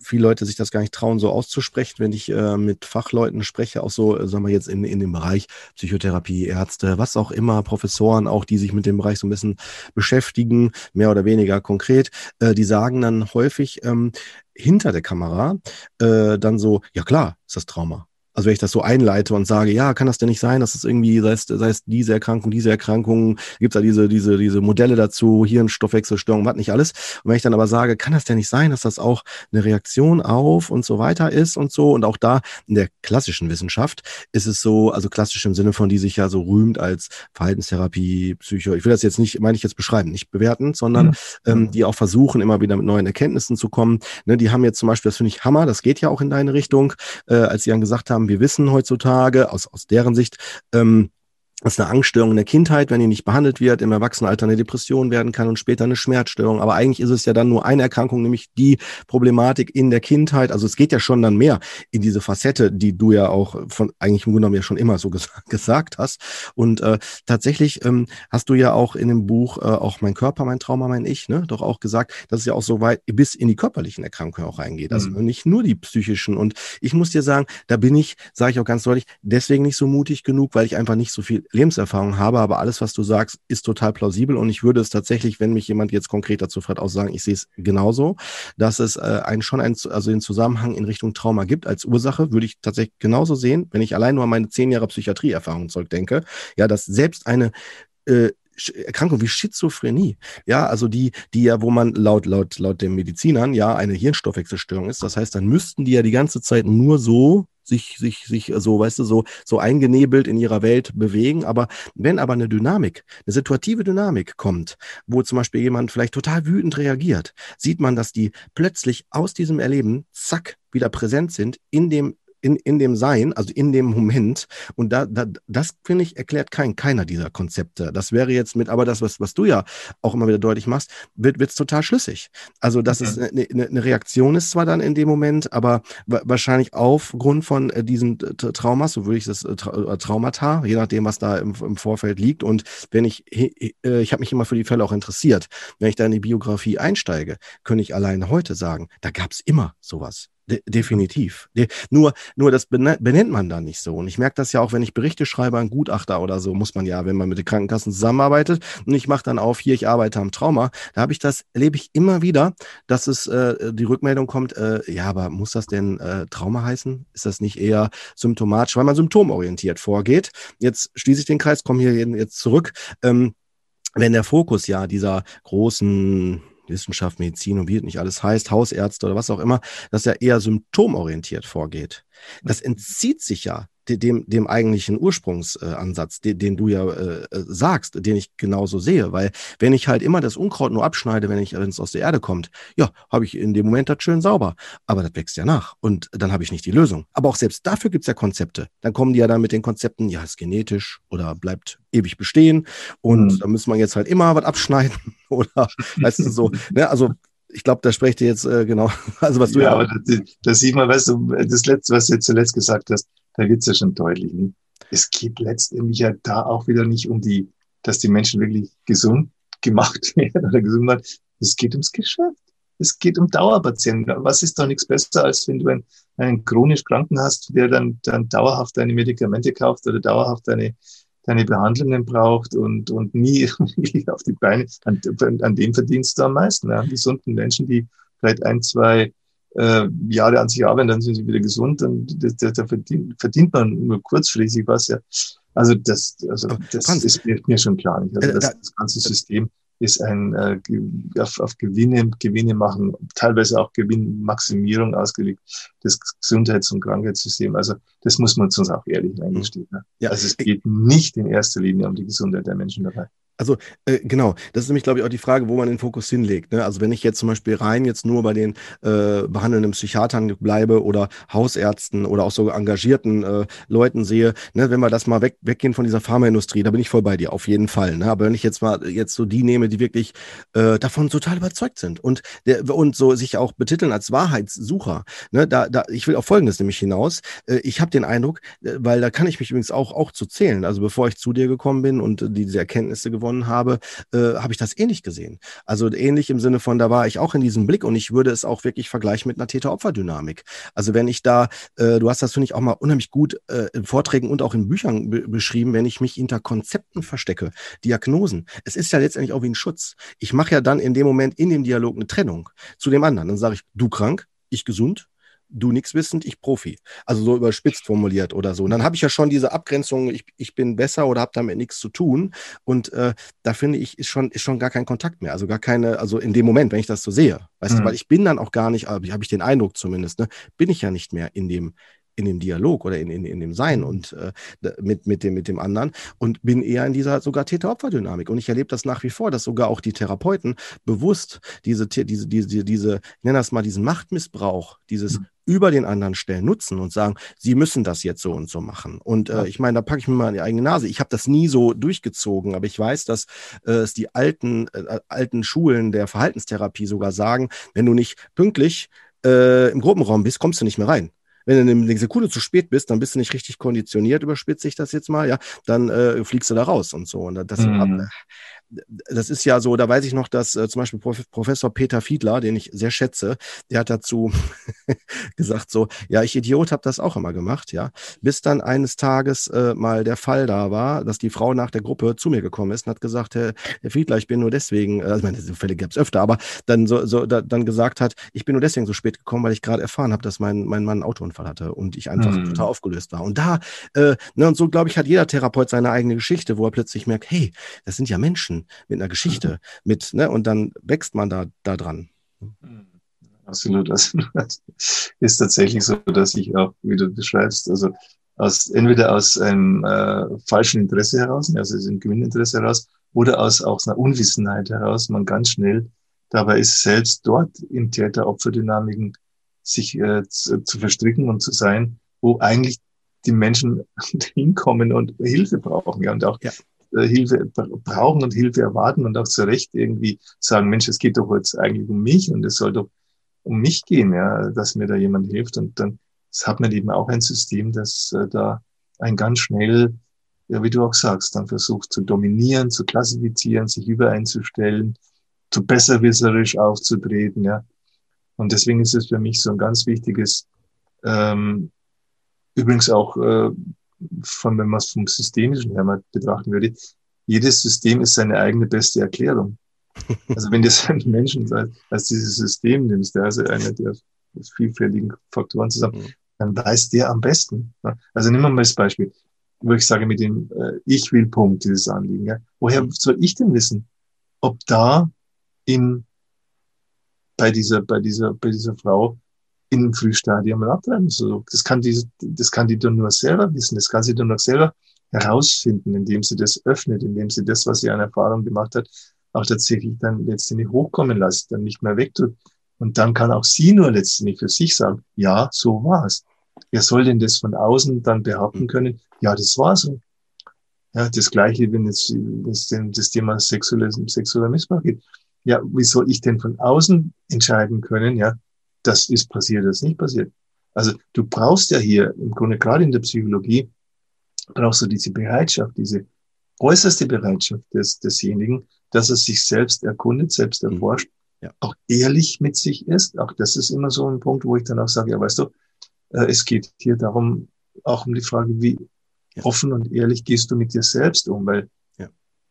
viele Leute sich das gar nicht trauen, so auszusprechen, wenn ich äh, mit Fachleuten spreche, auch so, äh, sagen wir jetzt in, in dem Bereich Psychotherapie, Ärzte, was auch immer, Professoren auch, die sich mit dem Bereich so ein bisschen beschäftigen, mehr oder weniger konkret, äh, die sagen, dann häufig ähm, hinter der Kamera äh, dann so, ja klar, ist das Trauma. Also wenn ich das so einleite und sage, ja, kann das denn nicht sein, dass es irgendwie, sei es, sei es diese Erkrankung, diese Erkrankung, gibt es da diese, diese, diese Modelle dazu, Hirnstoffwechselstörung, was nicht alles. Und wenn ich dann aber sage, kann das denn nicht sein, dass das auch eine Reaktion auf und so weiter ist und so. Und auch da in der klassischen Wissenschaft ist es so, also klassisch im Sinne von, die sich ja so rühmt als Verhaltenstherapie, Psycho, ich will das jetzt nicht, meine ich jetzt beschreiben, nicht bewerten, sondern mhm. ähm, die auch versuchen, immer wieder mit neuen Erkenntnissen zu kommen. Ne, die haben jetzt zum Beispiel, das finde ich Hammer, das geht ja auch in deine Richtung, äh, als sie dann gesagt haben, haben. Wir wissen heutzutage aus, aus deren Sicht, ähm, das ist eine Angststörung in der Kindheit, wenn die nicht behandelt wird, im Erwachsenenalter eine Depression werden kann und später eine Schmerzstörung. Aber eigentlich ist es ja dann nur eine Erkrankung, nämlich die Problematik in der Kindheit. Also es geht ja schon dann mehr in diese Facette, die du ja auch von eigentlich im Grunde genommen ja schon immer so ges gesagt hast. Und äh, tatsächlich ähm, hast du ja auch in dem Buch äh, auch mein Körper, mein Trauma, mein Ich, ne, doch auch gesagt, dass es ja auch so weit bis in die körperlichen Erkrankungen auch reingeht. Also mhm. nicht nur die psychischen. Und ich muss dir sagen, da bin ich, sage ich auch ganz deutlich, deswegen nicht so mutig genug, weil ich einfach nicht so viel Lebenserfahrung habe, aber alles, was du sagst, ist total plausibel. Und ich würde es tatsächlich, wenn mich jemand jetzt konkret dazu fragt, auch sagen, ich sehe es genauso, dass es äh, einen schon einen, also den Zusammenhang in Richtung Trauma gibt als Ursache, würde ich tatsächlich genauso sehen, wenn ich allein nur an meine zehn Jahre Psychiatrieerfahrung zurückdenke, ja, dass selbst eine äh, Erkrankung wie Schizophrenie, ja, also die, die ja, wo man laut, laut, laut den Medizinern ja eine Hirnstoffwechselstörung ist. Das heißt, dann müssten die ja die ganze Zeit nur so sich, sich, sich so, weißt du, so, so eingenebelt in ihrer Welt bewegen. Aber wenn aber eine Dynamik, eine situative Dynamik kommt, wo zum Beispiel jemand vielleicht total wütend reagiert, sieht man, dass die plötzlich aus diesem Erleben, zack, wieder präsent sind in dem in, in dem Sein, also in dem Moment. Und da, da das, finde ich, erklärt kein, keiner dieser Konzepte. Das wäre jetzt mit, aber das, was, was du ja auch immer wieder deutlich machst, wird es total schlüssig. Also, dass mhm. es eine, eine, eine Reaktion ist zwar dann in dem Moment, aber wahrscheinlich aufgrund von äh, diesen Traumas, so würde ich das äh, äh, Traumata, je nachdem, was da im, im Vorfeld liegt. Und wenn ich, äh, ich habe mich immer für die Fälle auch interessiert, wenn ich da in die Biografie einsteige, könnte ich allein heute sagen, da gab es immer sowas. De definitiv. De nur, nur das benennt man da nicht so. Und ich merke das ja auch, wenn ich Berichte schreibe an Gutachter oder so, muss man ja, wenn man mit den Krankenkassen zusammenarbeitet. Und ich mache dann auf, hier, ich arbeite am Trauma. Da habe ich das, erlebe ich immer wieder, dass es äh, die Rückmeldung kommt, äh, ja, aber muss das denn äh, Trauma heißen? Ist das nicht eher symptomatisch, weil man symptomorientiert vorgeht? Jetzt schließe ich den Kreis, komme hier jetzt zurück. Ähm, wenn der Fokus ja dieser großen Wissenschaft, Medizin und wie es nicht alles heißt, Hausärzte oder was auch immer, dass er eher symptomorientiert vorgeht. Das entzieht sich ja dem, dem eigentlichen Ursprungsansatz, den, den du ja äh, sagst, den ich genauso sehe. Weil wenn ich halt immer das Unkraut nur abschneide, wenn es aus der Erde kommt, ja, habe ich in dem Moment das schön sauber. Aber das wächst ja nach und dann habe ich nicht die Lösung. Aber auch selbst dafür gibt es ja Konzepte. Dann kommen die ja dann mit den Konzepten, ja, ist genetisch oder bleibt ewig bestehen und mhm. da muss man jetzt halt immer was abschneiden oder weißt du so. Ne? Also ich glaube, da sprecht ihr jetzt äh, genau, also was du ja. ja aber das, das sieht man, weißt du, das letzte, was du jetzt zuletzt gesagt hast, da wird's ja schon deutlich. Ne? Es geht letztendlich ja da auch wieder nicht um die, dass die Menschen wirklich gesund gemacht werden oder gesund werden. Es geht ums Geschäft. Es geht um Dauerpatienten. Was ist doch nichts besser, als wenn du einen, einen chronisch Kranken hast, der dann, dann dauerhaft deine Medikamente kauft oder dauerhaft deine, deine Behandlungen braucht und, und nie auf die Beine, an, an dem verdienst du am meisten. Ja? Gesunden Menschen, die vielleicht ein, zwei äh, Jahre an sich arbeiten, dann sind sie wieder gesund, dann da, verdient, verdient man nur kurzschließlich was. Ja. Also das, also das Franz, ist mir, mir, schon klar. Nicht? Also äh, das, das ganze System ist ein äh, auf, auf Gewinne, Gewinne machen, teilweise auch Gewinnmaximierung ausgelegt, das Gesundheits- und Krankheitssystem. Also das muss man uns auch ehrlich eingestehen. Ne? Ja. Also es geht nicht in erster Linie um die Gesundheit der Menschen dabei. Also äh, genau, das ist nämlich, glaube ich, auch die Frage, wo man den Fokus hinlegt. Ne? Also wenn ich jetzt zum Beispiel rein jetzt nur bei den äh, behandelnden Psychiatern bleibe oder Hausärzten oder auch so engagierten äh, Leuten sehe, ne? wenn wir das mal weg, weggehen von dieser Pharmaindustrie, da bin ich voll bei dir, auf jeden Fall. Ne? Aber wenn ich jetzt mal jetzt so die nehme, die wirklich äh, davon total überzeugt sind und, der, und so sich auch betiteln als Wahrheitssucher, ne? da, da, ich will auf Folgendes nämlich hinaus. Äh, ich habe den Eindruck, äh, weil da kann ich mich übrigens auch, auch zu zählen. Also bevor ich zu dir gekommen bin und diese Erkenntnisse gewonnen gewonnen habe, äh, habe ich das ähnlich gesehen. Also ähnlich im Sinne von, da war ich auch in diesem Blick und ich würde es auch wirklich vergleichen mit einer Täter-Opfer-Dynamik. Also wenn ich da, äh, du hast das, finde ich, auch mal unheimlich gut äh, in Vorträgen und auch in Büchern beschrieben, wenn ich mich hinter Konzepten verstecke, Diagnosen. Es ist ja letztendlich auch wie ein Schutz. Ich mache ja dann in dem Moment in dem Dialog eine Trennung zu dem anderen. Dann sage ich, du krank, ich gesund, du nix wissend, ich Profi. Also so überspitzt formuliert oder so. Und dann habe ich ja schon diese Abgrenzung, ich, ich bin besser oder habe damit nichts zu tun. Und äh, da finde ich, ist schon, ist schon gar kein Kontakt mehr. Also gar keine, also in dem Moment, wenn ich das so sehe. Weißt mhm. du, weil ich bin dann auch gar nicht, habe ich den Eindruck zumindest, ne, bin ich ja nicht mehr in dem, in dem Dialog oder in, in, in dem Sein mhm. und äh, mit, mit, dem, mit dem anderen und bin eher in dieser sogar Täter-Opfer-Dynamik. Und ich erlebe das nach wie vor, dass sogar auch die Therapeuten bewusst diese, diese, diese, diese, ich nenne das mal diesen Machtmissbrauch, dieses mhm. über den anderen stellen, nutzen und sagen, sie müssen das jetzt so und so machen. Und äh, ich meine, da packe ich mir mal in die eigene Nase. Ich habe das nie so durchgezogen, aber ich weiß, dass äh, es die alten, äh, alten Schulen der Verhaltenstherapie sogar sagen, wenn du nicht pünktlich äh, im Gruppenraum bist, kommst du nicht mehr rein wenn du eine Sekunde zu spät bist, dann bist du nicht richtig konditioniert, überspitze ich das jetzt mal, ja, dann äh, fliegst du da raus und so. Und das, mhm. Das ist ja so, da weiß ich noch, dass äh, zum Beispiel Prof Professor Peter Fiedler, den ich sehr schätze, der hat dazu gesagt so, ja, ich Idiot habe das auch immer gemacht, ja, bis dann eines Tages äh, mal der Fall da war, dass die Frau nach der Gruppe zu mir gekommen ist und hat gesagt, Herr, Herr Fiedler, ich bin nur deswegen, also ich meine, diese Fälle gab es öfter, aber dann so, so da, dann gesagt hat, ich bin nur deswegen so spät gekommen, weil ich gerade erfahren habe, dass mein, mein Mann einen Autounfall hatte und ich einfach mhm. total aufgelöst war. Und da, äh, ne, und so glaube ich, hat jeder Therapeut seine eigene Geschichte, wo er plötzlich merkt, hey, das sind ja Menschen mit einer Geschichte, mhm. mit, ne, und dann wächst man da, da dran. Mhm. Absolut. Das ist tatsächlich so, dass ich auch, wie du beschreibst, also aus, entweder aus einem äh, falschen Interesse heraus, also aus einem Gewinninteresse heraus, oder aus, aus einer Unwissenheit heraus, man ganz schnell dabei ist, selbst dort in Täter-Opfer-Dynamiken sich äh, zu, zu verstricken und zu sein, wo eigentlich die Menschen hinkommen und Hilfe brauchen, ja, und auch ja. Äh, Hilfe brauchen und Hilfe erwarten und auch zu Recht irgendwie sagen, Mensch, es geht doch jetzt eigentlich um mich und es soll doch um mich gehen, ja, dass mir da jemand hilft. Und dann hat man eben auch ein System, das äh, da ein ganz schnell, ja, wie du auch sagst, dann versucht zu dominieren, zu klassifizieren, sich übereinzustellen, zu besserwisserisch aufzutreten, ja. Und deswegen ist es für mich so ein ganz wichtiges, ähm, übrigens auch äh, von, wenn man es vom Systemischen her mal betrachten würde, jedes System ist seine eigene beste Erklärung. Also wenn du es einen Menschen als dieses System nimmst, der also einer der vielfältigen Faktoren zusammen, mhm. dann weiß der am besten. Also nehmen wir mal das Beispiel, wo ich sage mit dem äh, Ich will Punkt, dieses Anliegen. Ja. Woher mhm. soll ich denn wissen, ob da in bei dieser, bei dieser, bei dieser Frau im Frühstadium abtreiben soll. Das kann die, das kann die dann nur selber wissen. Das kann sie dann nur selber herausfinden, indem sie das öffnet, indem sie das, was sie an Erfahrung gemacht hat, auch tatsächlich dann letztendlich hochkommen lässt, dann nicht mehr wegtut. Und dann kann auch sie nur letztendlich für sich sagen, ja, so war es. Wer soll denn das von außen dann behaupten können? Ja, das war so. Ja, das Gleiche, wenn es, wenn das Thema sexueller, sexueller Missbrauch geht. Ja, wie soll ich denn von außen entscheiden können? Ja, das ist passiert, das ist nicht passiert. Also du brauchst ja hier im Grunde gerade in der Psychologie brauchst du diese Bereitschaft, diese äußerste Bereitschaft des, desjenigen, dass er sich selbst erkundet, selbst mhm. erforscht, ja. auch ehrlich mit sich ist. Auch das ist immer so ein Punkt, wo ich dann auch sage, ja, weißt du, äh, es geht hier darum, auch um die Frage, wie ja. offen und ehrlich gehst du mit dir selbst um, weil ja.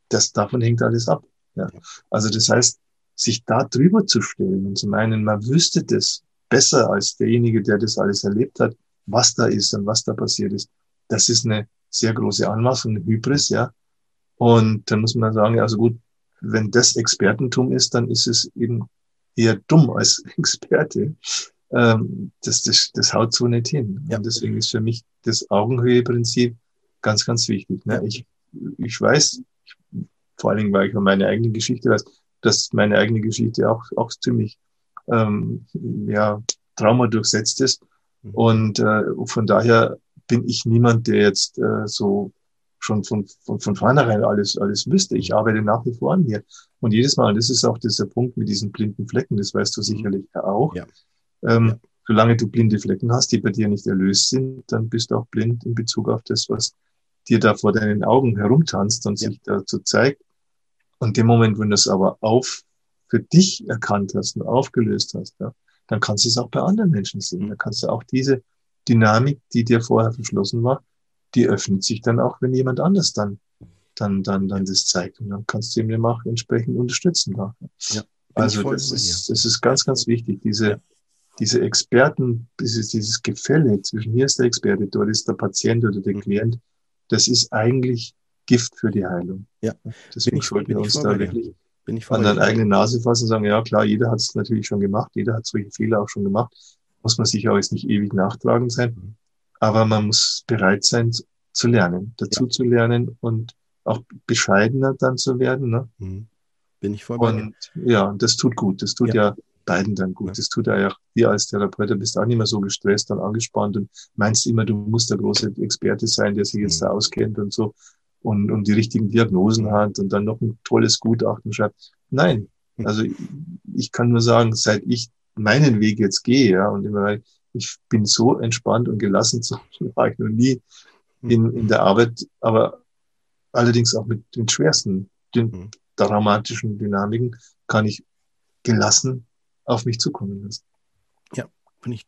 das davon hängt alles ab. Ja. Also das heißt, sich da drüber zu stellen und zu meinen, man wüsste das besser als derjenige, der das alles erlebt hat, was da ist und was da passiert ist. Das ist eine sehr große Anmaßung, eine Hybris, ja. Und dann muss man sagen, also gut, wenn das Expertentum ist, dann ist es eben eher dumm als Experte. Ähm, das, das, das haut so nicht hin. Ja. Und deswegen ist für mich das Augenhöhe-Prinzip ganz, ganz wichtig. Ne? Ich, ich weiß, vor allen Dingen, weil ich meine eigene Geschichte weiß, dass meine eigene Geschichte auch, auch ziemlich ähm, ja, Trauma durchsetzt ist. Mhm. Und äh, von daher bin ich niemand, der jetzt äh, so schon von, von, von vornherein alles, alles wüsste. Ich arbeite nach wie vor an hier. Und jedes Mal, das ist auch dieser Punkt mit diesen blinden Flecken, das weißt du sicherlich auch. Ja. Ähm, ja. Solange du blinde Flecken hast, die bei dir nicht erlöst sind, dann bist du auch blind in Bezug auf das, was dir da vor deinen Augen herumtanzt und ja. sich dazu zeigt. Und dem Moment, wenn du es aber auf für dich erkannt hast und aufgelöst hast, ja, dann kannst du es auch bei anderen Menschen sehen. Da kannst du auch diese Dynamik, die dir vorher verschlossen war, die öffnet sich dann auch, wenn jemand anders dann, dann, dann, dann das zeigt. Und dann kannst du ihm auch entsprechend unterstützen. Ja, also das ist, das ist ganz, ganz wichtig, diese, ja. diese Experten, dieses, dieses Gefälle zwischen hier ist der Experte, dort ist der Patient oder der mhm. Klient, das ist eigentlich Gift für die Heilung. Ja. Deswegen bin ich, sollten wir uns da wirklich bin ich an deine eigene Nase fassen und sagen, ja klar, jeder hat es natürlich schon gemacht, jeder hat solche Fehler auch schon gemacht. Muss man sich auch jetzt nicht ewig nachtragen sein. Mhm. Aber man muss bereit sein zu lernen, dazu ja. zu lernen und auch bescheidener dann zu werden. Ne? Mhm. Bin ich voll Und ja, und das tut gut. Das tut ja, ja beiden dann gut. Ja. Das tut ja auch dir als Therapeut, bist auch nicht mehr so gestresst und angespannt und meinst immer, du musst der große Experte sein, der sich jetzt mhm. da auskennt und so und, und die richtigen Diagnosen hat und dann noch ein tolles Gutachten schreibt. Nein. Mhm. Also ich kann nur sagen, seit ich meinen Weg jetzt gehe, ja, und immer, ich bin so entspannt und gelassen, so war ich noch nie in, in der Arbeit, aber allerdings auch mit den schwersten. Den, dramatischen Dynamiken kann ich gelassen auf mich zukommen lassen. Ja, finde ich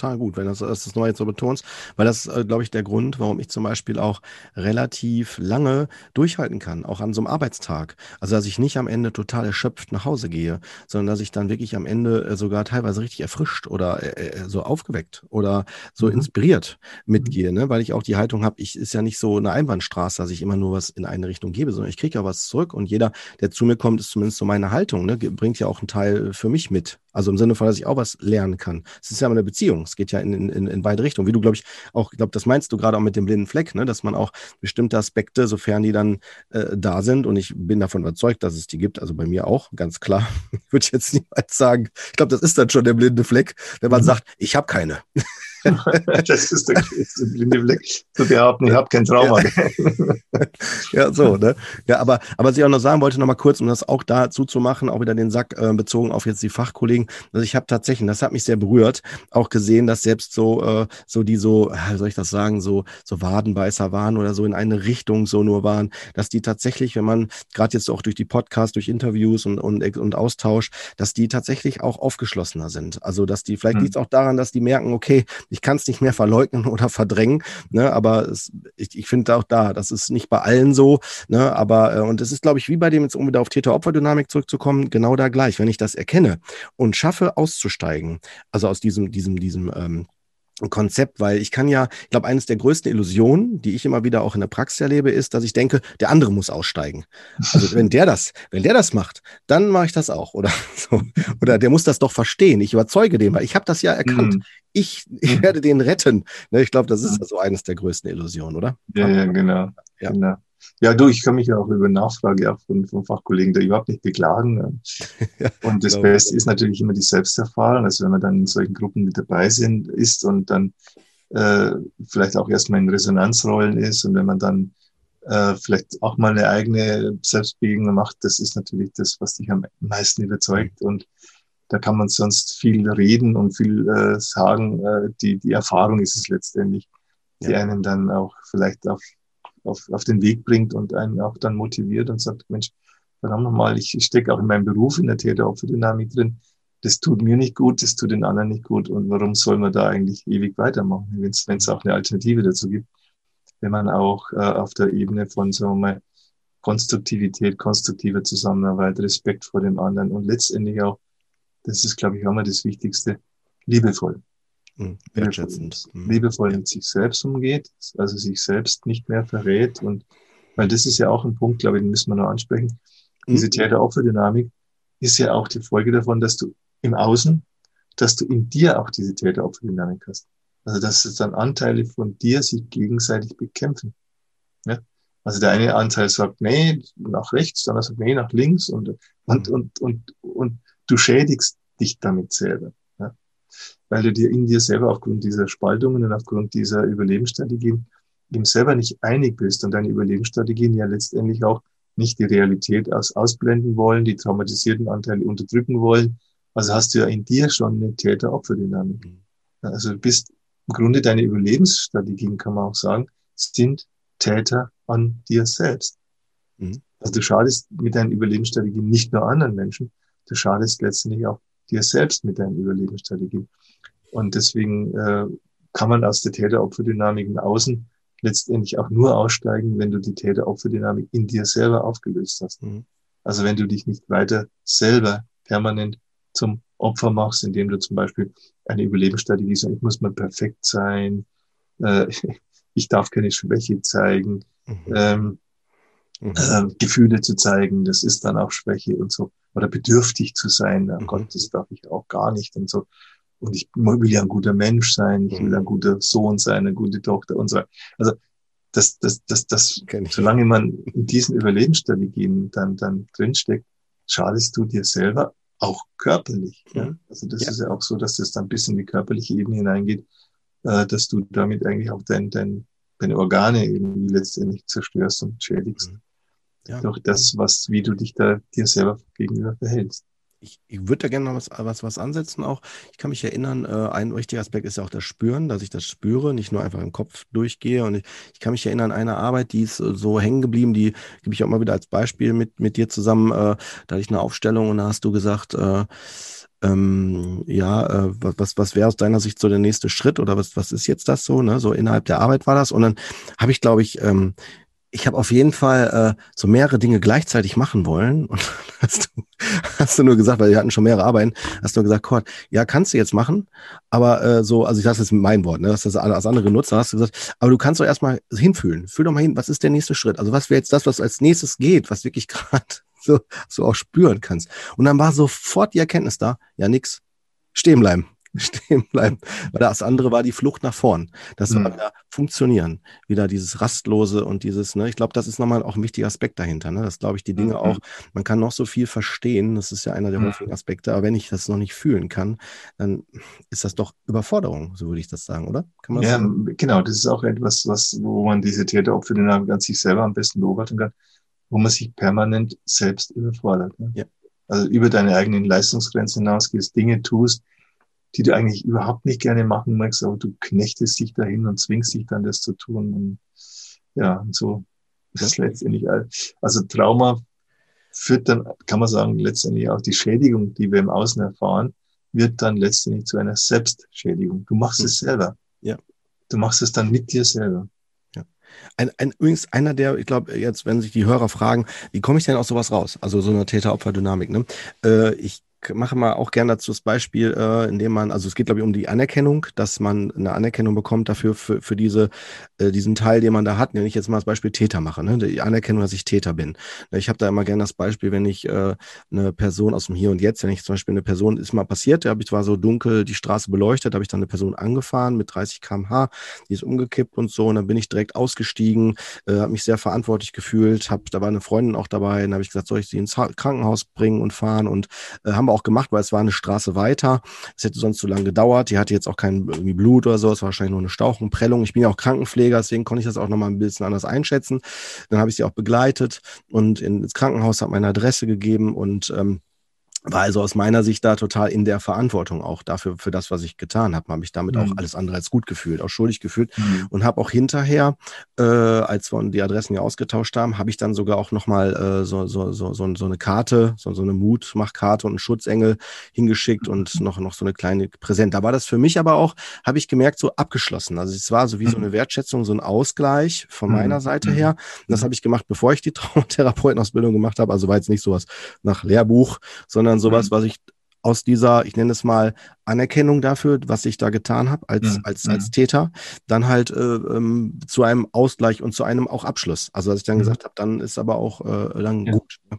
total gut, wenn das, das, das jetzt so betonst, weil das ist, äh, glaube ich, der Grund, warum ich zum Beispiel auch relativ lange durchhalten kann, auch an so einem Arbeitstag. Also, dass ich nicht am Ende total erschöpft nach Hause gehe, sondern dass ich dann wirklich am Ende äh, sogar teilweise richtig erfrischt oder äh, äh so aufgeweckt oder so mhm. inspiriert mitgehe, ne? weil ich auch die Haltung habe, ich ist ja nicht so eine Einbahnstraße, dass ich immer nur was in eine Richtung gebe, sondern ich kriege ja was zurück und jeder, der zu mir kommt, ist zumindest so meine Haltung, ne? bringt ja auch einen Teil für mich mit. Also im Sinne von, dass ich auch was lernen kann. Es ist ja immer eine Beziehung. Es geht ja in, in, in beide Richtungen. Wie du, glaube ich, auch, ich glaube, das meinst du gerade auch mit dem blinden Fleck, ne? dass man auch bestimmte Aspekte, sofern die dann äh, da sind, und ich bin davon überzeugt, dass es die gibt, also bei mir auch, ganz klar, würde ich jetzt niemals sagen. Ich glaube, das ist dann schon der blinde Fleck, wenn man mhm. sagt, ich habe keine. das ist der größte blinde Blick, zu behaupten, ich habe kein Trauma. ja, so, ne? Ja, aber, aber was ich auch noch sagen wollte, noch mal kurz, um das auch dazu zu machen, auch wieder den Sack äh, bezogen auf jetzt die Fachkollegen. Also ich habe tatsächlich, das hat mich sehr berührt, auch gesehen, dass selbst so, äh, so die so, wie soll ich das sagen, so, so Wadenbeißer waren oder so in eine Richtung so nur waren, dass die tatsächlich, wenn man gerade jetzt auch durch die Podcasts, durch Interviews und, und, und Austausch, dass die tatsächlich auch aufgeschlossener sind. Also, dass die, vielleicht hm. liegt es auch daran, dass die merken, okay, ich kann es nicht mehr verleugnen oder verdrängen, ne? aber es, ich, ich finde auch da, das ist nicht bei allen so, ne? aber äh, und es ist, glaube ich, wie bei dem, jetzt um wieder auf Täter-Opfer-Dynamik zurückzukommen, genau da gleich. Wenn ich das erkenne und schaffe, auszusteigen, also aus diesem, diesem, diesem ähm, Konzept, weil ich kann ja, ich glaube, eines der größten Illusionen, die ich immer wieder auch in der Praxis erlebe, ist, dass ich denke, der andere muss aussteigen. Also wenn der das, wenn der das macht, dann mache ich das auch oder so. Oder der muss das doch verstehen. Ich überzeuge den, weil ich habe das ja erkannt. Mhm. Ich, ich mhm. werde den retten. Ne, ich glaube, das ist so eines der größten Illusionen, oder? Ja, ja, genau. Ja. genau. Ja, du, ich kann mich ja auch über Nachfrage auch von, von Fachkollegen da überhaupt nicht beklagen. ja, und das. Beste ist natürlich immer die Selbsterfahrung. Also wenn man dann in solchen Gruppen mit dabei sind, ist und dann äh, vielleicht auch erstmal in Resonanzrollen ist und wenn man dann äh, vielleicht auch mal eine eigene Selbstbegegnung macht, das ist natürlich das, was dich am meisten überzeugt. Und da kann man sonst viel reden und viel äh, sagen. Äh, die, die Erfahrung ist es letztendlich, die ja. einen dann auch vielleicht auf auf, auf den Weg bringt und einen auch dann motiviert und sagt, Mensch, verdammt nochmal, ich, ich stecke auch in meinem Beruf in der Täteropferdynamik drin. Das tut mir nicht gut, das tut den anderen nicht gut. Und warum soll man da eigentlich ewig weitermachen, wenn es auch eine Alternative dazu gibt? Wenn man auch äh, auf der Ebene von, sagen wir mal, Konstruktivität, konstruktiver Zusammenarbeit, Respekt vor dem anderen und letztendlich auch, das ist, glaube ich, auch mal das Wichtigste, liebevoll. Mhm. Wertschätzend. Mhm. Liebevoll mit sich selbst umgeht, also sich selbst nicht mehr verrät. Und weil das ist ja auch ein Punkt, glaube ich, den müssen wir noch ansprechen. Diese mhm. Täter-Opfer-Dynamik ist ja auch die Folge davon, dass du im Außen, dass du in dir auch diese Täter-Opfer-Dynamik hast. Also dass es dann Anteile von dir sich gegenseitig bekämpfen. Ja? Also der eine Anteil sagt, nee, nach rechts, dann sagt, nee, nach links und, und, und, und, und du schädigst dich damit selber weil du dir in dir selber aufgrund dieser Spaltungen und aufgrund dieser Überlebensstrategien eben selber nicht einig bist und deine Überlebensstrategien ja letztendlich auch nicht die Realität aus, ausblenden wollen, die traumatisierten Anteile unterdrücken wollen. Also hast du ja in dir schon eine Täter-Opfer-Dynamik. Mhm. Also du bist im Grunde deine Überlebensstrategien, kann man auch sagen, sind Täter an dir selbst. Mhm. Also du schadest mit deinen Überlebensstrategien nicht nur anderen Menschen, du schadest letztendlich auch dir selbst mit deinen Überlebensstrategien. Und deswegen äh, kann man aus der Täter-Opfer-Dynamik im Außen letztendlich auch nur aussteigen, wenn du die Täter-Opfer-Dynamik in dir selber aufgelöst hast. Mhm. Also wenn du dich nicht weiter selber permanent zum Opfer machst, indem du zum Beispiel eine Überlebensstrategie sagst, ich muss mal perfekt sein, äh, ich darf keine Schwäche zeigen, mhm. Ähm, mhm. Äh, Gefühle zu zeigen, das ist dann auch Schwäche und so. Oder bedürftig zu sein, oh Gott, das darf ich auch gar nicht und so. Und ich will ja ein guter Mensch sein, ich will ein guter Sohn sein, eine gute Tochter und so weiter. Also das, das, das, das, solange man in diesen Überlebensstrategien dann, dann drinsteckt, schadest du dir selber auch körperlich. Ja? Mhm. Also das ja. ist ja auch so, dass das dann bis in die körperliche Ebene hineingeht, äh, dass du damit eigentlich auch dein, dein, deine Organe irgendwie letztendlich zerstörst und schädigst. Mhm. Ja. Durch das, was, wie du dich da dir selber gegenüber verhältst. Ich, ich würde da gerne noch was, was, was ansetzen auch. Ich kann mich erinnern, äh, ein wichtiger Aspekt ist ja auch das Spüren, dass ich das spüre, nicht nur einfach im Kopf durchgehe. Und ich, ich kann mich erinnern an eine Arbeit, die ist so hängen geblieben, die gebe ich auch mal wieder als Beispiel mit, mit dir zusammen. Äh, da hatte ich eine Aufstellung und da hast du gesagt, äh, ähm, ja, äh, was, was wäre aus deiner Sicht so der nächste Schritt oder was, was ist jetzt das so, ne? So innerhalb der Arbeit war das. Und dann habe ich, glaube ich, ähm, ich habe auf jeden Fall äh, so mehrere Dinge gleichzeitig machen wollen. Und hast du, hast du nur gesagt, weil wir hatten schon mehrere Arbeiten, hast du nur gesagt, Kurt, ja, kannst du jetzt machen, aber äh, so, also ich sage jetzt mit meinem Wort, ne, das als andere genutzt, hast du gesagt, aber du kannst doch erstmal hinfühlen. Fühl doch mal hin, was ist der nächste Schritt? Also was wäre jetzt das, was als nächstes geht, was wirklich gerade so, so auch spüren kannst. Und dann war sofort die Erkenntnis da, ja, nix, stehen bleiben. stehen bleiben. Weil das andere war die Flucht nach vorn. Das mhm. war wieder funktionieren. Wieder dieses Rastlose und dieses, ne, ich glaube, das ist nochmal auch ein wichtiger Aspekt dahinter. Ne? Das glaube ich, die Dinge mhm. auch, man kann noch so viel verstehen, das ist ja einer der mhm. häufigen Aspekte, aber wenn ich das noch nicht fühlen kann, dann ist das doch Überforderung, so würde ich das sagen, oder? Kann man ja, sagen? genau, das ist auch etwas, was, wo man diese Täteropferdynamik an sich selber am besten beobachten kann, wo man sich permanent selbst überfordert. Ne? Ja. Also über deine eigenen Leistungsgrenzen hinausgehst, Dinge tust, die du eigentlich überhaupt nicht gerne machen magst, aber du knechtest dich dahin und zwingst dich dann, das zu tun. Und ja, und so ist es letztendlich. Also Trauma führt dann, kann man sagen, letztendlich auch die Schädigung, die wir im Außen erfahren, wird dann letztendlich zu einer Selbstschädigung. Du machst mhm. es selber. Ja. Du machst es dann mit dir selber. Ein, ein, übrigens einer der, ich glaube, jetzt, wenn sich die Hörer fragen, wie komme ich denn aus sowas raus? Also so eine Täter-Opfer-Dynamik. Ne? Äh, ich mache mal auch gerne dazu das Beispiel, äh, indem man, also es geht glaube ich um die Anerkennung, dass man eine Anerkennung bekommt dafür, für, für diese, äh, diesen Teil, den man da hat, wenn ich jetzt mal das Beispiel Täter mache, ne? die Anerkennung, dass ich Täter bin. Ich habe da immer gerne das Beispiel, wenn ich äh, eine Person aus dem Hier und Jetzt, wenn ich zum Beispiel eine Person, ist mal passiert, da habe ich war so dunkel die Straße beleuchtet, habe ich dann eine Person angefahren mit 30 km/h, die ist umgekippt und so und dann bin ich direkt ausgestiegen, äh, habe mich sehr verantwortlich gefühlt, hab, da war eine Freundin auch dabei, dann habe ich gesagt, soll ich sie ins Krankenhaus bringen und fahren und äh, haben wir auch gemacht, weil es war eine Straße weiter. Es hätte sonst zu lange gedauert. Die hatte jetzt auch kein Blut oder so. Es war wahrscheinlich nur eine Stauchung, Prellung. Ich bin ja auch Krankenpfleger, deswegen konnte ich das auch nochmal ein bisschen anders einschätzen. Dann habe ich sie auch begleitet und ins Krankenhaus hat meine Adresse gegeben und ähm, war also aus meiner Sicht da total in der Verantwortung auch dafür, für das, was ich getan habe. Habe mich damit mhm. auch alles andere als gut gefühlt, auch schuldig gefühlt mhm. und habe auch hinterher, äh, als wir die Adressen ja ausgetauscht haben, habe ich dann sogar auch nochmal äh, so, so, so, so, so eine Karte, so, so eine Mutmachkarte und einen Schutzengel hingeschickt mhm. und noch, noch so eine kleine Präsent. Da war das für mich aber auch, habe ich gemerkt, so abgeschlossen. Also es war so wie so mhm. eine Wertschätzung, so ein Ausgleich von meiner mhm. Seite her. Und das habe ich gemacht, bevor ich die Traumatherapeutenausbildung gemacht habe. Also war jetzt nicht sowas nach Lehrbuch, sondern sondern sowas, mhm. was ich aus dieser, ich nenne es mal, Anerkennung dafür, was ich da getan habe als, mhm. als, als mhm. Täter, dann halt äh, ähm, zu einem Ausgleich und zu einem auch Abschluss. Also als ich dann mhm. gesagt habe, dann ist aber auch äh, dann ja. gut. Ne?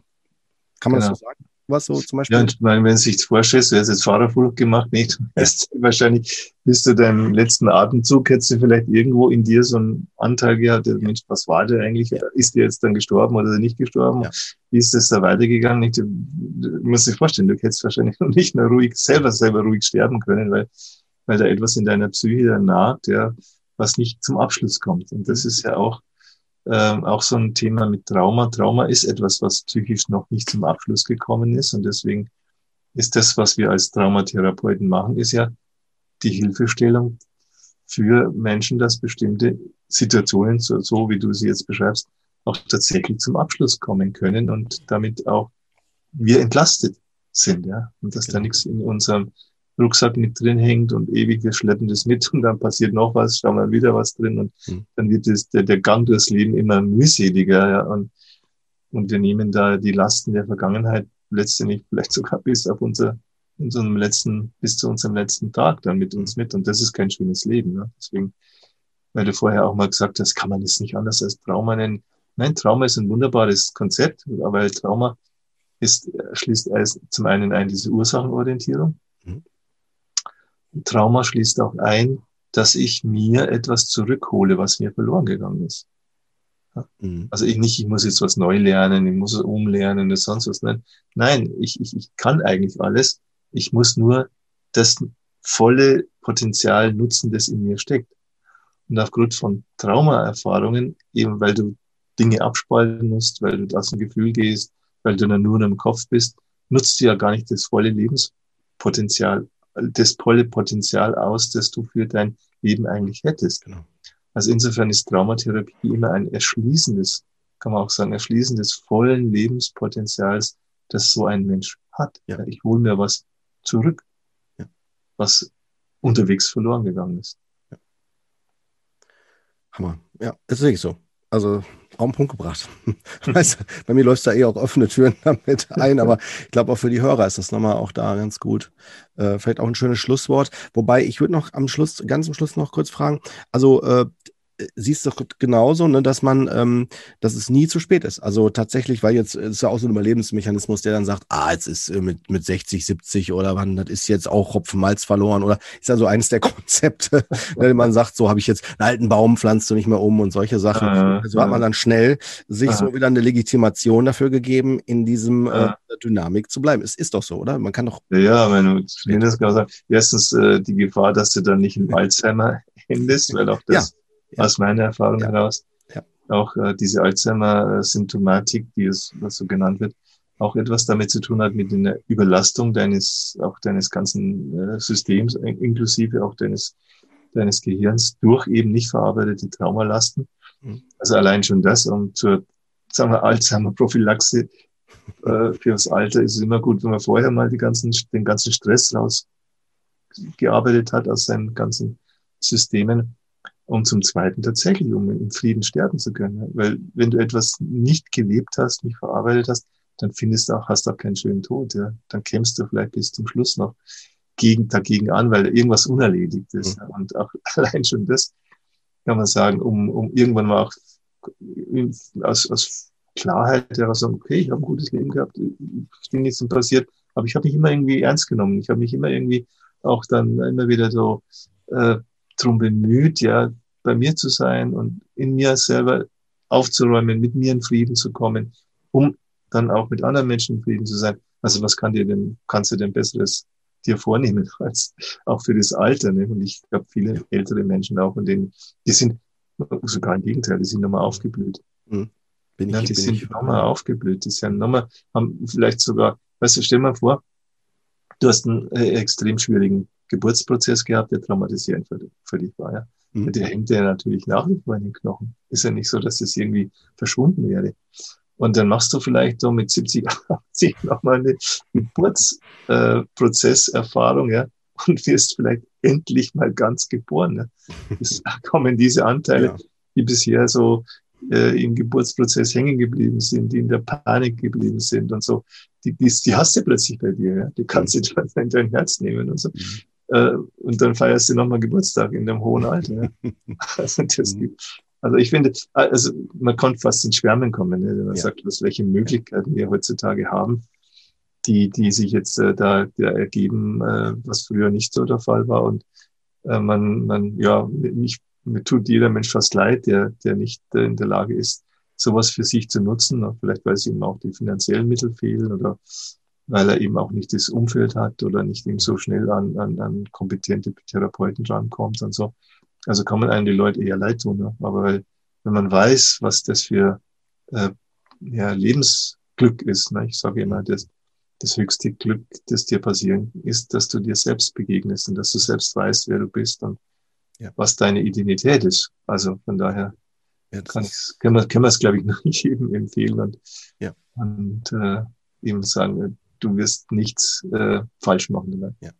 Kann man genau. das so sagen? Was so zum Beispiel? Ja, und wenn du sich vorstellst, du hast jetzt Fahrerflug gemacht, nicht? Du hast wahrscheinlich bis zu deinem letzten Atemzug hättest du vielleicht irgendwo in dir so einen Anteil gehabt, der, Mensch, was war der eigentlich? Ist der jetzt dann gestorben oder nicht gestorben? Ja. Wie ist das da weitergegangen? Nicht? Du, du musst dir vorstellen, du hättest wahrscheinlich noch nicht mehr ruhig, selber, selber ruhig sterben können, weil, weil da etwas in deiner Psyche dann naht, der, was nicht zum Abschluss kommt. Und das ist ja auch ähm, auch so ein Thema mit Trauma. Trauma ist etwas, was psychisch noch nicht zum Abschluss gekommen ist. Und deswegen ist das, was wir als Traumatherapeuten machen, ist ja die Hilfestellung für Menschen, dass bestimmte Situationen, so, so wie du sie jetzt beschreibst, auch tatsächlich zum Abschluss kommen können und damit auch wir entlastet sind, ja. Und dass da genau. nichts in unserem Rucksack mit drin hängt und ewig, wir schleppen das mit und dann passiert noch was, schauen wir wieder was drin und mhm. dann wird das, der, der Gang durchs Leben immer mühseliger ja, und, und wir nehmen da die Lasten der Vergangenheit letztendlich vielleicht sogar bis auf unser, unserem letzten, bis zu unserem letzten Tag dann mit uns mit und das ist kein schönes Leben. Ne? Deswegen, weil du vorher auch mal gesagt hast, kann man das nicht anders als Trauma nennen. Nein, Trauma ist ein wunderbares Konzept, weil Trauma ist, schließt zum einen ein diese Ursachenorientierung. Mhm. Trauma schließt auch ein, dass ich mir etwas zurückhole, was mir verloren gegangen ist. Mhm. Also ich nicht, ich muss jetzt was neu lernen, ich muss es umlernen oder sonst was. Nein, nein ich, ich, ich kann eigentlich alles. Ich muss nur das volle Potenzial nutzen, das in mir steckt. Und aufgrund von Traumaerfahrungen, eben weil du Dinge abspalten musst, weil du aus dem Gefühl gehst, weil du dann nur im Kopf bist, nutzt du ja gar nicht das volle Lebenspotenzial, das volle Potenzial aus, das du für dein Leben eigentlich hättest. Genau. Also insofern ist Traumatherapie immer ein erschließendes, kann man auch sagen, erschließen des vollen Lebenspotenzials, das so ein Mensch hat. Ja. Ich hole mir was zurück, ja. was unterwegs verloren gegangen ist. Ja. Hammer. Ja, ist wirklich so. Also auf den Punkt gebracht. weißt, bei mir läuft da eh auch offene Türen damit ein, aber ich glaube auch für die Hörer ist das nochmal auch da ganz gut. Äh, vielleicht auch ein schönes Schlusswort. Wobei ich würde noch am Schluss, ganz am Schluss noch kurz fragen, also äh, siehst du genauso, ne, dass man, ähm, dass es nie zu spät ist. Also tatsächlich, weil jetzt ist ja auch so ein Überlebensmechanismus, der dann sagt, ah, jetzt ist äh, mit, mit 60, 70 oder wann, das ist jetzt auch Hopfen Malz verloren oder ist ja so eines der Konzepte, wenn man sagt, so habe ich jetzt einen alten Baum, pflanzt du nicht mehr um und solche Sachen. Äh, also hat man dann schnell sich äh. so wieder eine Legitimation dafür gegeben, in diesem äh, Dynamik zu bleiben. Es ist doch so, oder? Man kann doch. Ja, wenn du das genau sagst. Erstens äh, die Gefahr, dass du dann nicht im Alzheimer endest, weil auch das ja ja. aus meiner Erfahrung ja. heraus. Ja. Auch äh, diese Alzheimer-Symptomatik, die es was so genannt wird, auch etwas damit zu tun hat mit der Überlastung deines, auch deines ganzen äh, Systems, inklusive auch deines, deines Gehirns durch eben nicht verarbeitete Traumalasten. Mhm. Also allein schon das, um zur, sagen wir, Alzheimer-Prophylaxe äh, fürs Alter ist es immer gut, wenn man vorher mal die ganzen, den ganzen Stress rausgearbeitet hat aus seinen ganzen Systemen und zum Zweiten tatsächlich, um in Frieden sterben zu können. Weil wenn du etwas nicht gelebt hast, nicht verarbeitet hast, dann findest du auch, hast du auch keinen schönen Tod. Ja. Dann kämpfst du vielleicht bis zum Schluss noch gegen, dagegen an, weil irgendwas unerledigt ist. Mhm. Und auch allein schon das kann man sagen, um, um irgendwann mal auch aus, aus Klarheit heraus sagen, okay, ich habe ein gutes Leben gehabt, ist nichts passiert, aber ich habe mich immer irgendwie ernst genommen. Ich habe mich immer irgendwie auch dann immer wieder so äh, drum bemüht, ja, bei mir zu sein und in mir selber aufzuräumen, mit mir in Frieden zu kommen, um dann auch mit anderen Menschen in Frieden zu sein. Also was kann dir denn, kannst du denn Besseres dir vornehmen als auch für das Alter? Ne? Und ich glaube, viele ältere Menschen auch, und denen, die sind sogar im Gegenteil, die sind nochmal aufgeblüht. Mhm. Bin ich, ja, die sind nochmal aufgeblüht. Die sind nochmal, haben vielleicht sogar, weißt du, stell mal vor, du hast einen äh, extrem schwierigen Geburtsprozess gehabt, der traumatisierend für, für dich war. Ja? Mhm. Der hängt ja natürlich nach wie vor in den Knochen. Ist ja nicht so, dass das irgendwie verschwunden wäre. Und dann machst du vielleicht so mit 70, 80 nochmal eine Geburtsprozesserfahrung, äh, ja, und wirst vielleicht endlich mal ganz geboren. Ja. Es kommen diese Anteile, ja. die bisher so äh, im Geburtsprozess hängen geblieben sind, die in der Panik geblieben sind und so, die, die, die hast du plötzlich bei dir, ja. Die kannst du dann in dein Herz nehmen und so. Mhm. Äh, und dann feierst du nochmal Geburtstag in dem hohen Alter. Ja. also, das gibt, also ich finde, also man konnte fast ins Schwärmen kommen, ne, wenn man ja. sagt, was, welche Möglichkeiten wir heutzutage haben, die, die sich jetzt äh, da, da ergeben, äh, was früher nicht so der Fall war. Und äh, man, man, ja, mich, mir tut jeder Mensch fast leid, der, der nicht äh, in der Lage ist, sowas für sich zu nutzen. Vielleicht weil es ihm auch die finanziellen Mittel fehlen oder weil er eben auch nicht das Umfeld hat oder nicht eben so schnell an, an, an kompetente Therapeuten rankommt und so. Also kann man einem die Leute eher leid tun. Ne? Aber weil, wenn man weiß, was das für äh, ja, Lebensglück ist, ne? ich sage immer, das, das höchste Glück, das dir passieren ist, dass du dir selbst begegnest und dass du selbst weißt, wer du bist und ja. was deine Identität ist. Also von daher ja, kann, können wir, können wir es, glaube ich, noch nicht jedem empfehlen und, ja. und äh, eben sagen, du wirst nichts äh, falsch machen. Dabei. Ja.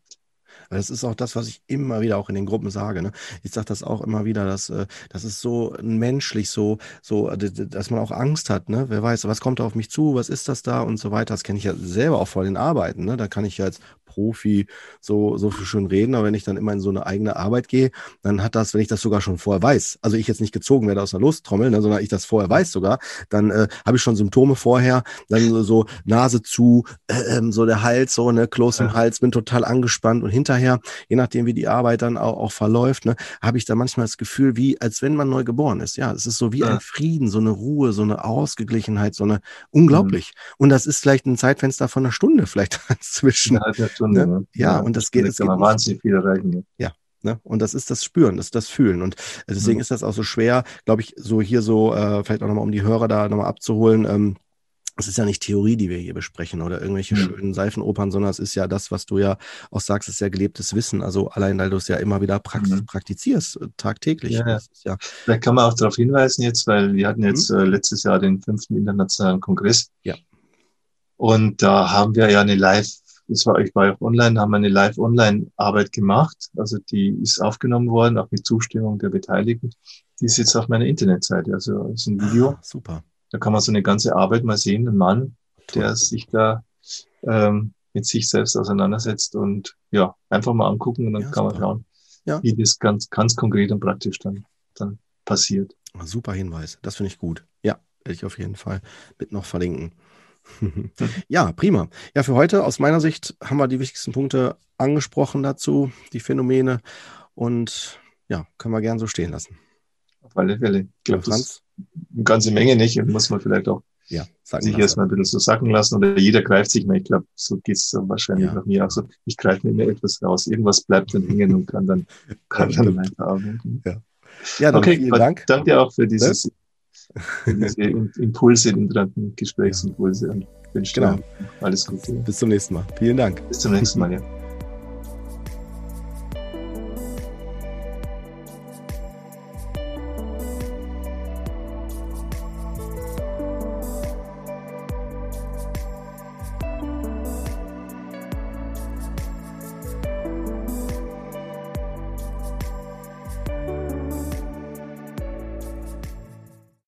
Das ist auch das, was ich immer wieder auch in den Gruppen sage. Ne? Ich sage das auch immer wieder, dass äh, das ist so menschlich, so, so, dass man auch Angst hat. Ne? Wer weiß, was kommt auf mich zu, was ist das da und so weiter. Das kenne ich ja selber auch vor den Arbeiten. Ne? Da kann ich ja als Profi so, so schön reden, aber wenn ich dann immer in so eine eigene Arbeit gehe, dann hat das, wenn ich das sogar schon vorher weiß, also ich jetzt nicht gezogen werde aus der Lusttrommel, ne, sondern ich das vorher weiß sogar, dann äh, habe ich schon Symptome vorher, dann so, so Nase zu, äh, ähm, so der Hals, so eine Kloß im Hals, bin total angespannt und hinterher, je nachdem wie die Arbeit dann auch, auch verläuft, ne, habe ich da manchmal das Gefühl, wie als wenn man neu geboren ist. Ja, es ist so wie ja. ein Frieden, so eine Ruhe, so eine Ausgeglichenheit, so eine unglaublich. Mhm. Und das ist vielleicht ein Zeitfenster von einer Stunde vielleicht zwischen. Ja, Stunde. Ne? Ja, und das geht. Das kann man wahnsinnig viel erreichen. Ja. Ne? Und das ist das Spüren, das ist das Fühlen. Und deswegen mhm. ist das auch so schwer, glaube ich, so hier so, äh, vielleicht auch nochmal, um die Hörer da nochmal abzuholen, ähm, es ist ja nicht Theorie, die wir hier besprechen oder irgendwelche ja. schönen Seifenopern, sondern es ist ja das, was du ja auch sagst, ist ja gelebtes Wissen. Also allein, weil du es ja immer wieder prax mhm. praktizierst, äh, tagtäglich. Ja, ja. Da kann man auch darauf hinweisen jetzt, weil wir hatten jetzt mhm. äh, letztes Jahr den fünften internationalen Kongress. Ja. Und da haben wir ja eine Live, das war, ich war auch online, haben wir eine Live-Online-Arbeit gemacht. Also die ist aufgenommen worden, auch mit Zustimmung der Beteiligten. Die ist jetzt auf meiner Internetseite. Also ist ein Video. Ah, super. Da kann man so eine ganze Arbeit mal sehen, ein Mann, Toll. der sich da ähm, mit sich selbst auseinandersetzt und ja, einfach mal angucken und dann ja, kann man schauen, ja. wie das ganz, ganz konkret und praktisch dann, dann passiert. Super Hinweis, das finde ich gut. Ja, werde ich auf jeden Fall mit noch verlinken. Ja, prima. Ja, für heute aus meiner Sicht haben wir die wichtigsten Punkte angesprochen dazu, die Phänomene und ja, können wir gern so stehen lassen. Auf alle Fälle. Ich glaube, das eine ganze Menge nicht und muss man vielleicht auch ja, sich erstmal ein bisschen so sacken lassen oder jeder greift sich mal. Ich glaube, so geht es wahrscheinlich ja. noch mir auch so. Ich greife mir immer etwas raus. Irgendwas bleibt dann hängen und kann dann, kann dann weiterarbeiten. Ja. ja, dann okay, vielen Dank. Danke auch für dieses, diese Impulse, interessanten Gesprächsimpulse und wünsche genau. alles Gute. Bis zum nächsten Mal. Vielen Dank. Bis zum nächsten Mal, ja.